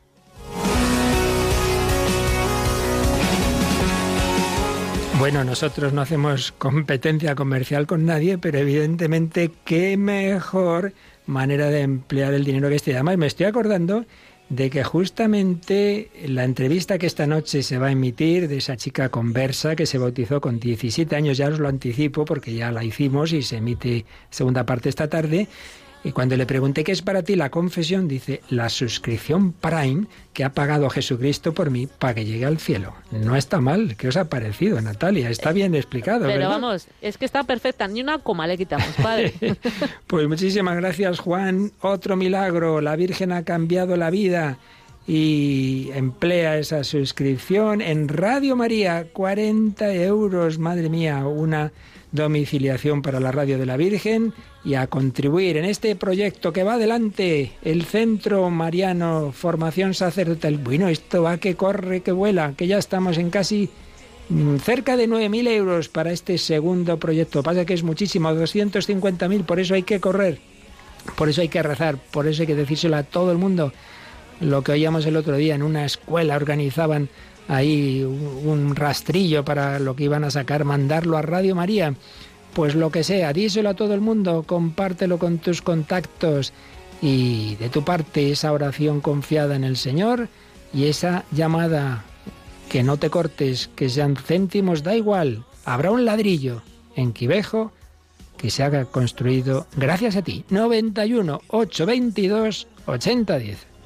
Bueno, nosotros no hacemos competencia comercial con nadie, pero evidentemente qué mejor manera de emplear el dinero que este. Además, me estoy acordando de que justamente la entrevista que esta noche se va a emitir de esa chica conversa que se bautizó con 17 años, ya os lo anticipo porque ya la hicimos y se emite segunda parte esta tarde. Y cuando le pregunté qué es para ti la confesión, dice, la suscripción Prime que ha pagado Jesucristo por mí para que llegue al cielo. No está mal. ¿Qué os ha parecido, Natalia? Está bien explicado. Pero ¿verdad? vamos, es que está perfecta, ni una coma le quitamos, padre. Pues muchísimas gracias, Juan. Otro milagro. La Virgen ha cambiado la vida y emplea esa suscripción en Radio María. 40 euros, madre mía, una domiciliación para la Radio de la Virgen y a contribuir en este proyecto que va adelante, el Centro Mariano Formación Sacerdotal. Bueno, esto va que corre, que vuela, que ya estamos en casi mm, cerca de 9.000 euros para este segundo proyecto. Pasa que es muchísimo, 250.000, por eso hay que correr, por eso hay que rezar, por eso hay que decírselo a todo el mundo. Lo que oíamos el otro día en una escuela organizaban ahí un rastrillo para lo que iban a sacar, mandarlo a Radio María. Pues lo que sea, díselo a todo el mundo, compártelo con tus contactos y de tu parte esa oración confiada en el Señor y esa llamada que no te cortes, que sean céntimos, da igual, habrá un ladrillo en Quivejo que se haga construido gracias a ti. 91 822 8010.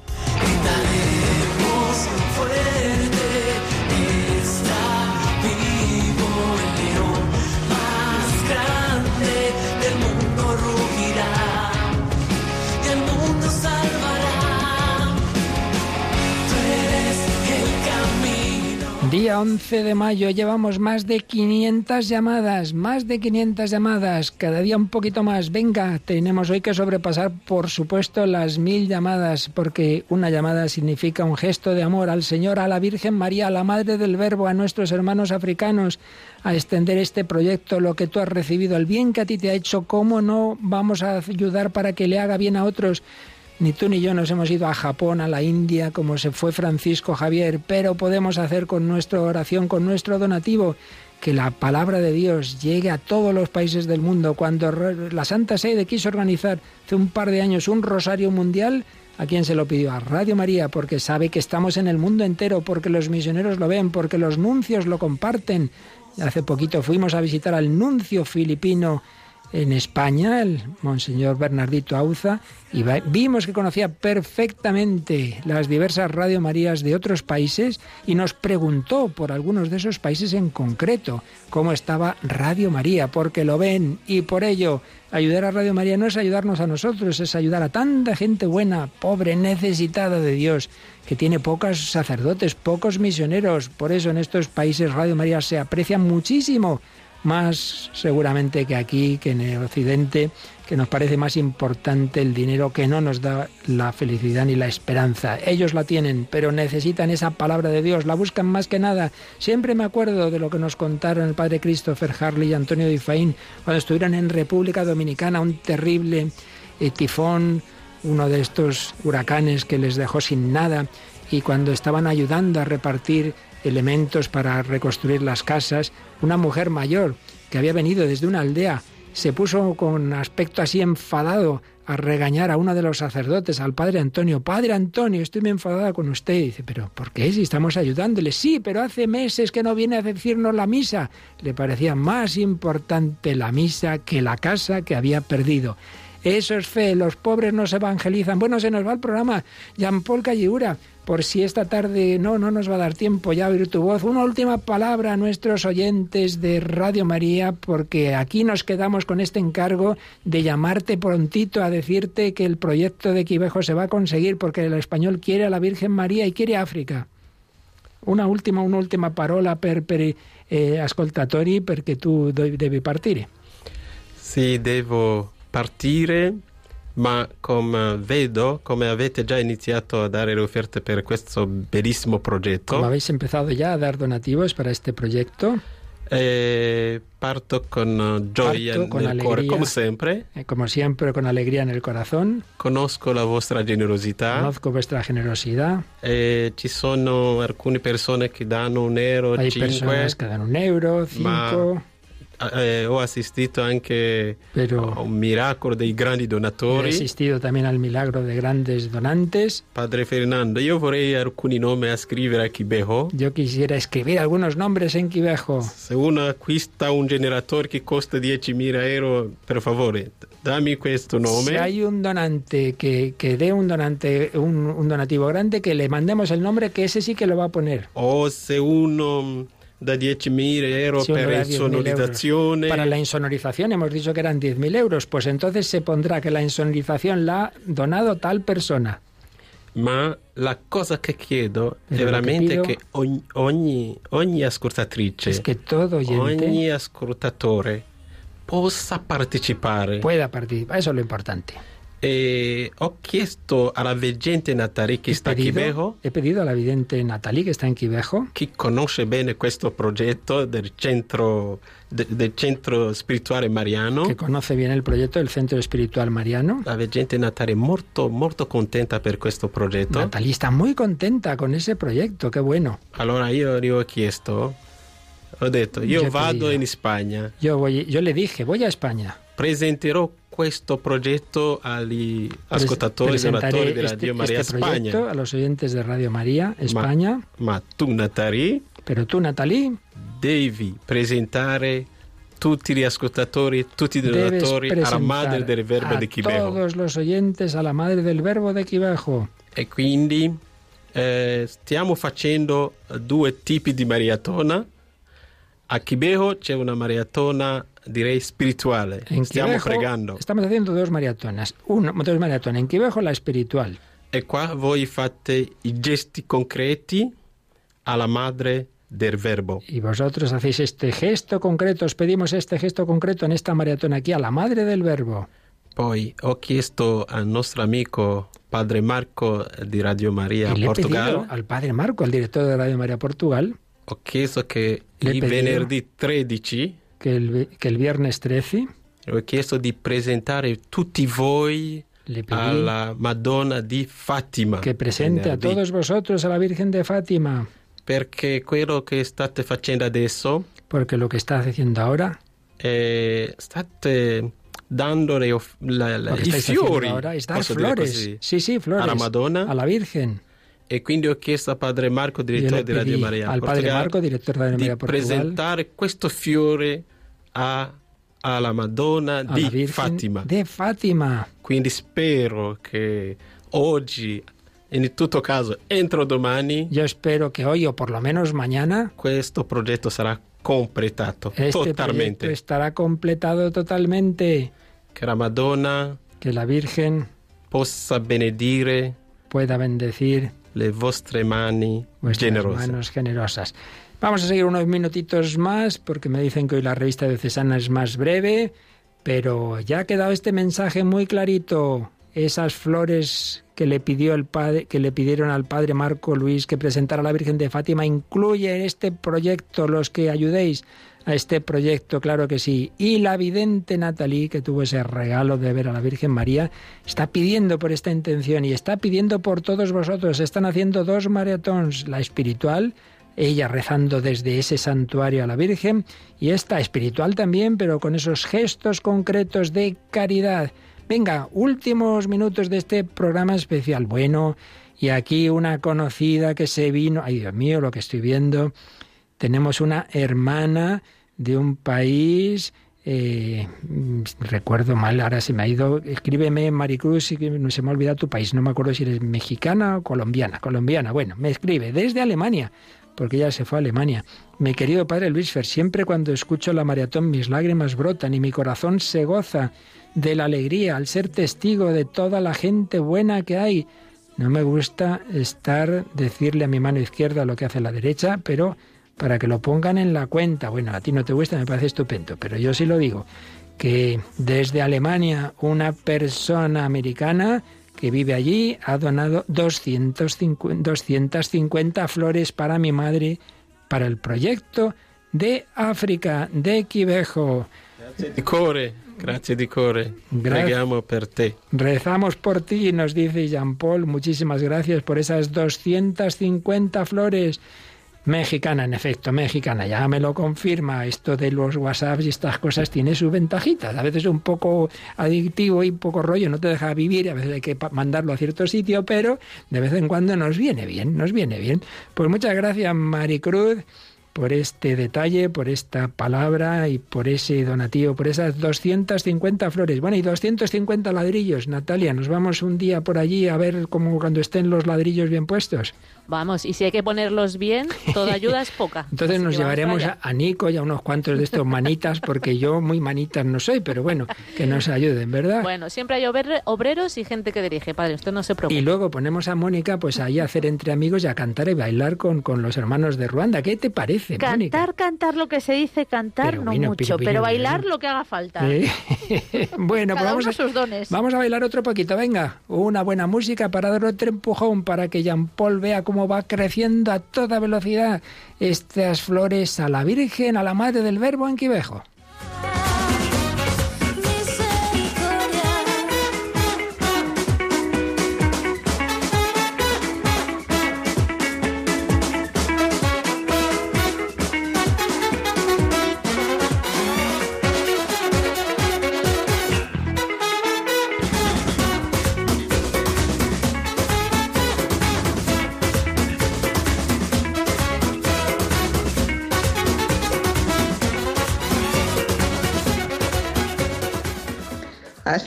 Día 11 de mayo llevamos más de 500 llamadas, más de 500 llamadas, cada día un poquito más. Venga, tenemos hoy que sobrepasar, por supuesto, las mil llamadas, porque una llamada significa un gesto de amor al Señor, a la Virgen María, a la Madre del Verbo, a nuestros hermanos africanos, a extender este proyecto, lo que tú has recibido, el bien que a ti te ha hecho, cómo no vamos a ayudar para que le haga bien a otros. Ni tú ni yo nos hemos ido a Japón, a la India, como se fue Francisco Javier, pero podemos hacer con nuestra oración, con nuestro donativo, que la palabra de Dios llegue a todos los países del mundo. Cuando la Santa Sede quiso organizar hace un par de años un rosario mundial, ¿a quién se lo pidió? A Radio María, porque sabe que estamos en el mundo entero, porque los misioneros lo ven, porque los nuncios lo comparten. Hace poquito fuimos a visitar al nuncio filipino en España, el monseñor Bernardito Auza, y vimos que conocía perfectamente las diversas Radio Marías de otros países y nos preguntó por algunos de esos países en concreto cómo estaba Radio María, porque lo ven y por ello ayudar a Radio María no es ayudarnos a nosotros, es ayudar a tanta gente buena, pobre, necesitada de Dios, que tiene pocos sacerdotes, pocos misioneros. Por eso en estos países Radio María se aprecia muchísimo más seguramente que aquí, que en el Occidente, que nos parece más importante el dinero que no nos da la felicidad ni la esperanza. Ellos la tienen, pero necesitan esa palabra de Dios, la buscan más que nada. Siempre me acuerdo de lo que nos contaron el padre Christopher Harley y Antonio Difaín cuando estuvieron en República Dominicana, un terrible eh, tifón, uno de estos huracanes que les dejó sin nada, y cuando estaban ayudando a repartir elementos para reconstruir las casas, una mujer mayor que había venido desde una aldea se puso con aspecto así enfadado a regañar a uno de los sacerdotes, al padre Antonio. Padre Antonio, estoy muy enfadada con usted. Dice, pero ¿por qué? Si estamos ayudándole. Sí, pero hace meses que no viene a decirnos la misa. Le parecía más importante la misa que la casa que había perdido. Eso es fe, los pobres no se evangelizan. Bueno, se nos va el programa. Jean-Paul Calleura, por si esta tarde no, no nos va a dar tiempo ya a oír tu voz, una última palabra a nuestros oyentes de Radio María, porque aquí nos quedamos con este encargo de llamarte prontito a decirte que el proyecto de Quivejo se va a conseguir, porque el español quiere a la Virgen María y quiere África. Una última, una última parola per, per eh, ascoltatori tu do- devi partire. Sì, devo partire, ma come vedo, come avete già iniziato a dare le offerte per questo bellissimo progetto, Como habéis empezado ya a dar donativos para este proyecto, Eh, parto con gioia Parto con nel cuore, alegría. come sempre. Eh, Como siempre, con alegría en el corazón. Conosco la vostra generosità. Conozco vuestra generosidad. Eh, ci sono alcune persone che danno un euro, Hay cinque. personas que dan un euro, Ma cinco. Eh, ho assistito anche Pero- a un miracolo dei grandi He donatori. asistido también al milagro de grandes donantes. Padre Fernando, io vorrei alcuni nomi a scrivere a Quibejo. Yo quisiera escribir algunos nombres en Quivejo. Se uno acquista un generatore che costa 10.000 euro, per favore, dammi questo nome. Si hay un donante que, que dé un donante un, un donativo grande, que le mandemos el nombre, que ese sí que lo va a poner. O se uno da 10.000 euro Si per da 10.000 insonorizzazione. euros. Para la insonorización hemos dicho que eran 10.000 euros, pues entonces se pondrá que la insonorización la ha donado tal persona. Ma la cosa che chiedo è veramente che che ogni, ogni, ogni ascoltatrice, Es que todo oyente ogni ascoltatore possa partecipare. pueda participar. Eso es lo importante. E ho chiesto alla veggente Natali che He sta a Quibejo, he pedido a la vidente Natalie, que está en Quivejo, chi conosce bene questo progetto del centro, de- del centro spirituale mariano. que conoce bien el proyecto del Centro Espiritual Mariano. La veggente Natali è molto, molto contenta per questo progetto. Natalie está muy contenta con ese proyecto, qué bueno. Allora io gli ho chiesto, ho detto, io he vado pedido. in Spagna, Yo, voy, yo le dije, voy a España. presenterò questo progetto agli ascoltatori e della este, Dio Maria este Spagna. a los oyentes de Radio María España. Ma tu, Natali, Pero tú, Natalie, devi presentare tutti gli ascoltatori, tutti i donatori alla madre del verbo di Quibejo. todos los oyentes a la madre del verbo de Quivejo. E quindi eh, stiamo facendo due tipi di maratona. A Quibejo c'è una maratona, direi, spirituale. En Stiamo Quivejo pregando. estamos haciendo dos maratonas. Uno, dos maratones. En Quivejo la espiritual. E qua voi fate i gesti concreti alla madre del verbo. Y vosotros hacéis este gesto concreto, os pedimos este gesto concreto en esta maratona aquí a la madre del verbo. Poi ho chiesto al nostro amico padre Marco di Radio Maria pedido al padre Marco, al director de Radio María Portugal, ho chiesto che il venerdì 13 que el, que el viernes 13 ho chiesto di presentare tutti voi le pedí alla Madonna di Fatima. que presente a venerdì. todos vosotros a la Virgen de Fátima, Perché quello che state facendo adesso porque lo que está haciendo ahora, eh, state dando le off- la- la- lo que i estáis haciendo fiori, ahora es dar posso dire flores. così, Sí, sí, flores. alla Madonna. A la Virgen. E quindi ho chiesto a padre Marco, Y yo le direttore di Radio pedí Maria al padre Portogallo, Marco, director de Radio di María Portugal, presentare questo fiore a- alla Madonna a di Virgen Fatima. de Fátima. Quindi spero che oggi, in tutto caso entro domani, Yo espero que hoy o por lo menos mañana questo progetto sarà completato este totalmente. estará completado totalmente. Che la Madonna Que la Virgen possa benedire pueda bendecir le vostre mani generose. Vamos a seguir unos minutitos más porque me dicen que hoy la revista diocesana es más breve, pero ya ha quedado este mensaje muy clarito. Esas flores que le pidió el padre, que le pidieron al padre Marco Luis que presentara a la Virgen de Fátima incluye este proyecto los que ayudéis a este proyecto, claro que sí. Y la vidente Natalie, que tuvo ese regalo de ver a la Virgen María, está pidiendo por esta intención y está pidiendo por todos vosotros. Están haciendo dos maratons, la espiritual, ella rezando desde ese santuario a la Virgen, y esta espiritual también, pero con esos gestos concretos de caridad. Venga, últimos minutos de este programa especial. Bueno, y aquí una conocida que se vino, ay Dios mío, lo que estoy viendo, tenemos una hermana de un país, eh, recuerdo mal, ahora se me ha ido, escríbeme Maricruz, no se me ha olvidado tu país, no me acuerdo si eres mexicana o colombiana, colombiana, bueno, me escribe desde Alemania, porque ella se fue a Alemania. Mi querido padre Luis Fer, siempre cuando escucho la maratón mis lágrimas brotan y mi corazón se goza de la alegría al ser testigo de toda la gente buena que hay. No me gusta estar, decirle a mi mano izquierda lo que hace la derecha, pero para que lo pongan en la cuenta. Bueno, a ti no te gusta, me parece estupendo, pero yo sí lo digo, que desde Alemania una persona americana que vive allí ha donado 250, 250 flores para mi madre, para el proyecto de África, de Quivejo. Grazie di cuore, grazie di cuore. Gra- Preghiamo per te. Rezamos por ti, nos dice Jean Paul. Muchísimas gracias por esas 250 flores. Mexicana, en efecto, mexicana, ya me lo confirma. Esto de los WhatsApps y estas cosas tiene sus ventajitas. A veces es un poco adictivo y un poco rollo, no te deja vivir, a veces hay que mandarlo a cierto sitio, pero de vez en cuando nos viene bien, nos viene bien. Pues muchas gracias, Maricruz, por este detalle, por esta palabra y por ese donativo, por esas 250 flores. Bueno, y 250 ladrillos, Natalia, nos vamos un día por allí a ver cómo cuando estén los ladrillos bien puestos. Vamos, y si hay que ponerlos bien, toda ayuda es poca. Entonces Así nos llevaremos a, Nico y a unos cuantos de estos manitas, porque yo muy manitas no soy, pero bueno, que nos ayuden, ¿verdad? Bueno, siempre hay obre- obreros y gente que dirige, padre, usted no se preocupe. Y luego ponemos a Mónica pues ahí a hacer entre amigos y a cantar y bailar con, con los hermanos de Ruanda. ¿Qué te parece, Mónica? Cantar, cantar lo que se dice cantar, Pero no bueno, mucho, pero, pero, pero, bailar lo que haga falta. ¿Eh? bueno, pues vamos a, sus dones. vamos a bailar otro poquito. Venga, una buena música para dar otro empujón para que Jean Paul vea cómo va creciendo a toda velocidad estas flores a la Virgen, a la Madre del Verbo en Quivejo.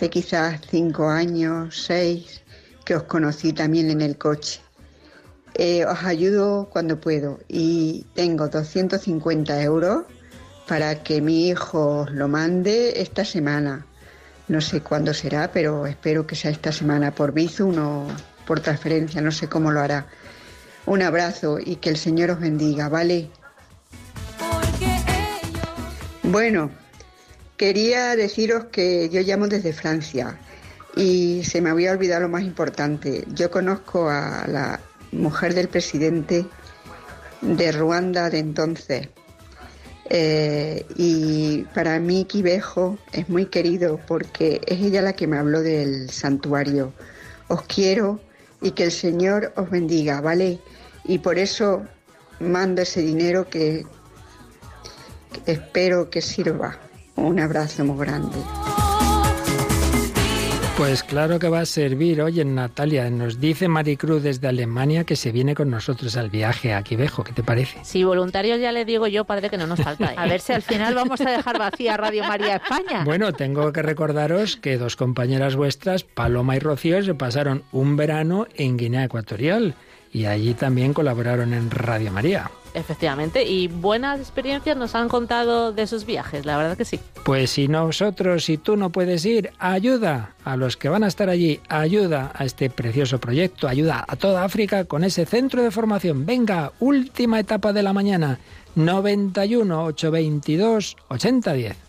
Hace quizás cinco años, seis, que os conocí también en el coche. Eh, os ayudo cuando puedo y tengo 250 euros para que mi hijo os lo mande esta semana. No sé cuándo será, pero espero que sea esta semana por Bizum o por transferencia, no sé cómo lo hará. Un abrazo y que el Señor os bendiga, ¿vale? Bueno, quería deciros que yo llamo desde Francia y se me había olvidado lo más importante. Yo conozco a la mujer del presidente de Ruanda de entonces. Eh, y para mí Quivejo es muy querido porque es ella la que me habló del santuario. Os quiero y que el Señor os bendiga, ¿vale? Y por eso mando ese dinero que, que espero que sirva. Un abrazo muy grande. Pues claro que va a servir. Oye, Natalia, nos dice Maricruz desde Alemania que se viene con nosotros al viaje a Quivejo. ¿Qué te parece? Si voluntarios ya le digo yo, padre, que no nos falta. ¿eh? A ver si al final vamos a dejar vacía Radio María España. Bueno, tengo que recordaros que dos compañeras vuestras, Paloma y Rocío, se pasaron un verano en Guinea Ecuatorial y allí también colaboraron en Radio María. Efectivamente, y buenas experiencias nos han contado de sus viajes, la verdad que sí. Pues si nosotros, si tú no puedes ir, ayuda a los que van a estar allí, ayuda a este precioso proyecto, ayuda a toda África con ese centro de formación. Venga, última etapa de la mañana, 91 822 8010.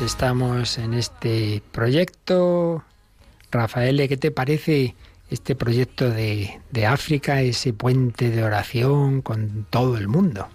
Estamos en este proyecto. Rafael, ¿qué te parece este proyecto de, África, ese puente de oración con todo el mundo?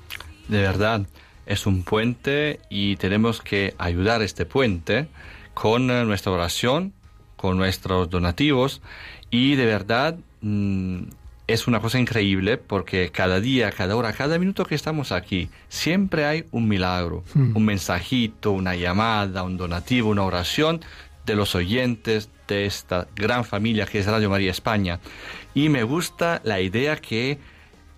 De verdad, es un puente y tenemos que ayudar este puente con eh, nuestra oración, con nuestros donativos y de verdad mm, es una cosa increíble porque cada día, cada hora, cada minuto que estamos aquí, siempre hay un milagro, Mm. un mensajito, una llamada, un donativo, una oración de los oyentes de esta gran familia que es Radio María España. Y me gusta la idea que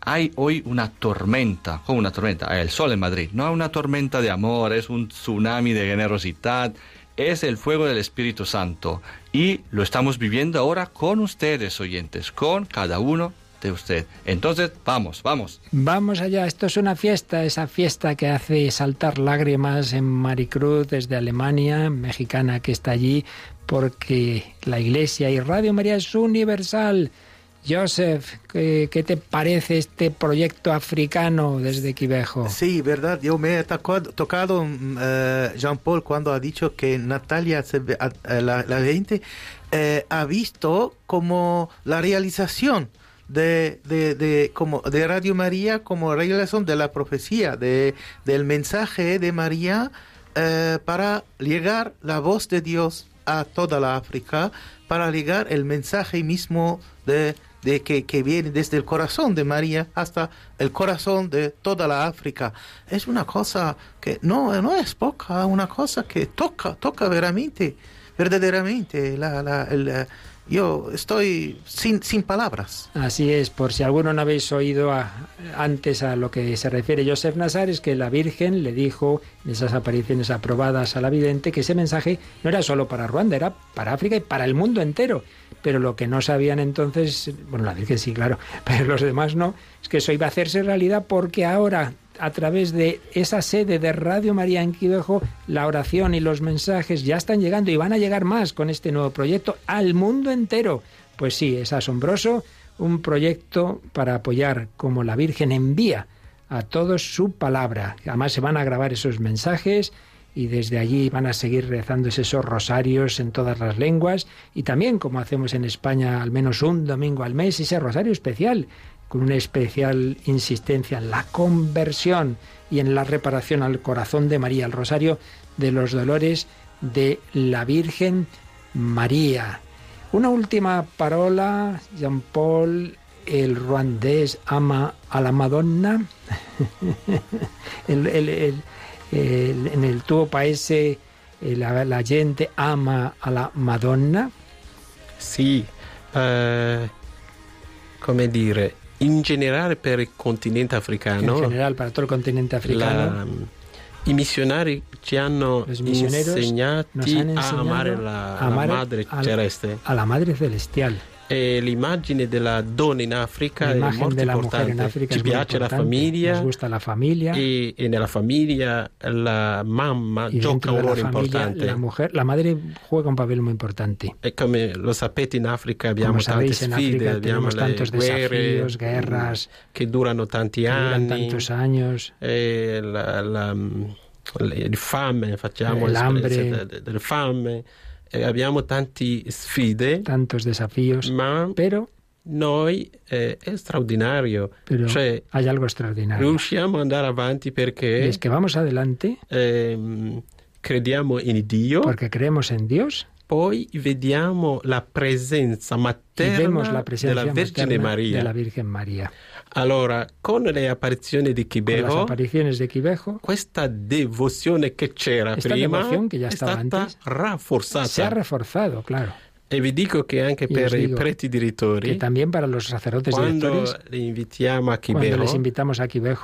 hay hoy una tormenta, como una tormenta, hay el sol en Madrid, no una tormenta de amor, es un tsunami de generosidad, es el fuego del Espíritu Santo y lo estamos viviendo ahora con ustedes, oyentes, con cada uno de ustedes. Entonces, vamos, vamos. Vamos allá, esto es una fiesta, esa fiesta que hace saltar lágrimas en Maricruz desde Alemania, mexicana que está allí, porque la Iglesia y Radio María es universal. Joseph, ¿qué, te parece este proyecto africano desde Quivejo? Sí, verdad. Yo me he tocado, tocado mm, eh, Jean-Paul cuando ha dicho que Natalia, a la, la gente, eh, ha visto como la realización de, de, de, como de Radio María como realización de la profecía, de, del mensaje de María eh, para llegar la voz de Dios a toda la África, para llegar el mensaje mismo de, de que, que viene desde el corazón de María hasta el corazón de toda la África. Es una cosa que no, no es poca, una cosa que toca, toca veramente, verdaderamente. Yo estoy sin, sin palabras. Así es, por si alguno no habéis oído antes a lo que se refiere Joseph Nazar, es que la Virgen le dijo en esas apariciones aprobadas a la vidente que ese mensaje no era solo para Ruanda, era para África y para el mundo entero. Pero lo que no sabían entonces, bueno, la Virgen sí, claro, pero los demás no, es que eso iba a hacerse realidad porque ahora a través de esa sede de Radio María en Quivejo, la oración y los mensajes ya están llegando y van a llegar más con este nuevo proyecto al mundo entero. Pues sí, es asombroso, un proyecto para apoyar como la Virgen envía a todos su palabra. Además se van a grabar esos mensajes y desde allí van a seguir rezándose esos rosarios en todas las lenguas y también como hacemos en España al menos un domingo al mes ese rosario especial con una especial insistencia en la conversión y en la reparación al corazón de María, el rosario de los dolores de la Virgen María. Una última parola, Jean Paul, el ruandés ama a la Madonna. En el tuo paese eh, la, gente ama a la Madonna. Sì, eh, come dire, in generale per il continente africano, En general, para todo el continente africano. la- i missionari ci hanno insegnati han a amare la, la madre celeste. a la Madre Celestial. E l'immagine della donna in Africa La è molto la importante. Ci piace la famiglia la familia. e, e nella famiglia la mamma y gioca un la ruolo importante. la mujer, la madre juega un papel muy importante. E come lo sapete in Africa abbiamo tante sabéis, sfide, abbiamo le guerre guerras che durano tanti duran anni, la, la- il fame, facciamo Eh, l'esperienza l'hambre. de- de- del fame, abbiamo tanti sfide, tantos desafíos, ma pero noi eh, è straordinario, Pero cioè hay algo extraordinario. riusciamo ad andare avanti perché es que vamos adelante. ehm, crediamo in Dio, porque creemos en Dios poi vediamo la presenza materna la presencia della Vergine materna Maria. Virgen María. Allora, con le apparizioni di de Quivejo questa devozione che c'era prima ya è stata antes, rafforzata. claro. E vi dico che anche Y per i preti direttori, sacerdotes quando directores, li invitiamo a cuando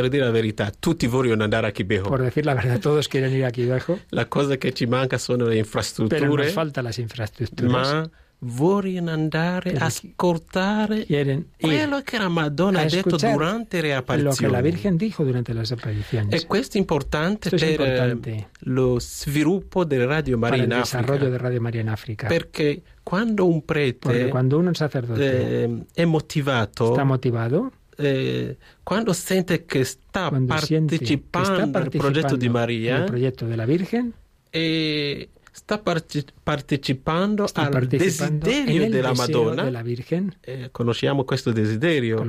Per dire la verità, tutti vogliono andare a Kibeho. por decir la verdad, todos quieren ir a Quivejo, La cosa che ci manca sono le pero infrastrutture, nos faltan las infraestructuras. ma vogliono andare a ascoltare quello che la Madonna ha detto durante le lo que la apparizioni. Virgen dijo durante. E questo è importante Esto es per eh, importante lo sviluppo del Radio Maria in Africa. Radio. Perché quando un prete es sacerdote eh, è motivato, eh, quando sente che sta cuando siente que está partecipando al progetto di Maria el proyecto de la Virgen, e sta parte- partecipando está al participando en desiderio el della Madonna, de la Virgen, eh, conosciamo questo desiderio,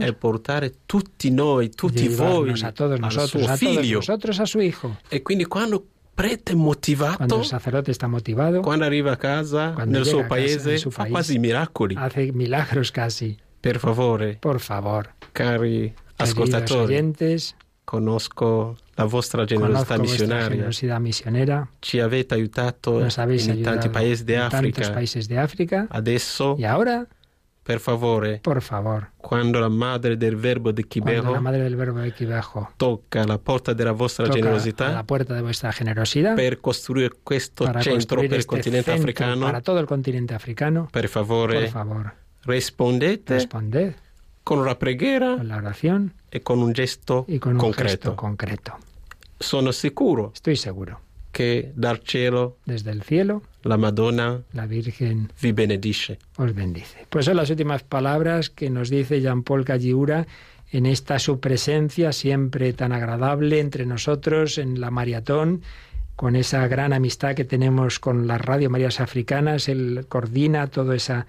è portare tutti noi, tutti voi a todos al nosotros, suo a todos nosotros, a su Hijo. E quindi quando prete motivato, el sacerdote está motivado, quando arriva a casa, Quando nel suo a casa, paese, nel suo fa paese, quasi miracoli. hace milagros casi. Per favore, Por favor, cari queridos ascoltatori, oyentes, conosco la vostra generosità conozco vuestra missionaria. generosidad misionera, Ci avete aiutato nos habéis in ayudado tanti paesi di en tantos Africa. países de África. Adesso y ahora per favore, por favor, quando la madre del verbo di cuando la Kibeho madre del verbo equibajo tocca la porta della vostra toca a la generosità puerta de vuestra generosidad per costruire questo para centro construir per il este continente centro africano, para todo el continente africano, per favore, por favor, responded con una preghiera con la oración e con un gesto y con un concreto. gesto concreto. Sono sicuro Estoy seguro. che dal cielo Desde el cielo, la Madonna la Virgen vi benedice. os bendice. Pues son las últimas palabras que nos dice Jean-Paul Calliura en esta su presencia siempre tan agradable entre nosotros en la maratón, con esa gran amistad que tenemos con las Radio Marías Africanas. Él coordina toda esa,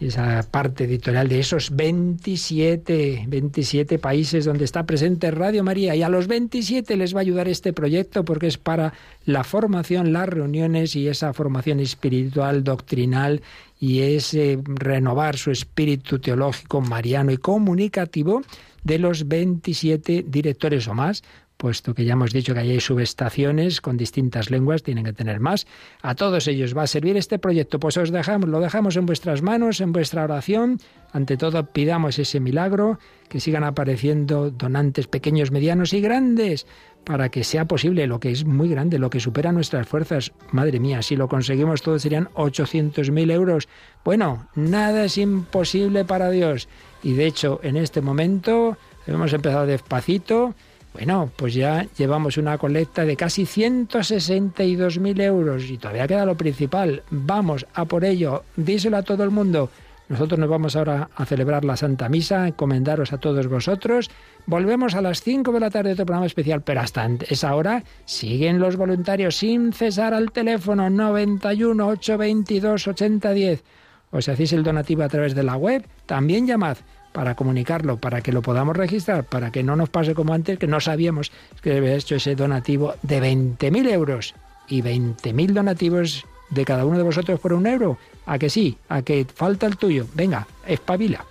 esa parte editorial de esos 27, 27 países donde está presente Radio María. Y a los 27 les va a ayudar este proyecto porque es para la formación, las reuniones y esa formación espiritual, doctrinal y ese renovar su espíritu teológico mariano y comunicativo de los 27 directores o más, puesto que ya hemos dicho que hay subestaciones con distintas lenguas, tienen que tener más. A todos ellos va a servir este proyecto, pues os dejamos, lo dejamos en vuestras manos, en vuestra oración. Ante todo, pidamos ese milagro, que sigan apareciendo donantes pequeños, medianos y grandes, para que sea posible lo que es muy grande, lo que supera nuestras fuerzas. Madre mía, si lo conseguimos todo serían 800.000 euros. Bueno, nada es imposible para Dios. Y de hecho, en este momento hemos empezado despacito. Bueno, pues ya llevamos una colecta de casi 162.000 euros y todavía queda lo principal. Vamos a por ello, díselo a todo el mundo. Nosotros nos vamos ahora a celebrar la Santa Misa, encomendaros a todos vosotros. Volvemos a las 5 de la tarde, otro programa especial, pero hasta esa hora siguen los voluntarios sin cesar al teléfono 91 822 8010. O si hacéis el donativo a través de la web, también llamad para comunicarlo, para que lo podamos registrar, para que no nos pase como antes, que no sabíamos que había hecho ese donativo de 20.000 euros y 20.000 donativos de cada uno de vosotros por un euro. ¿A que sí? ¿A que falta el tuyo? Venga, espabila.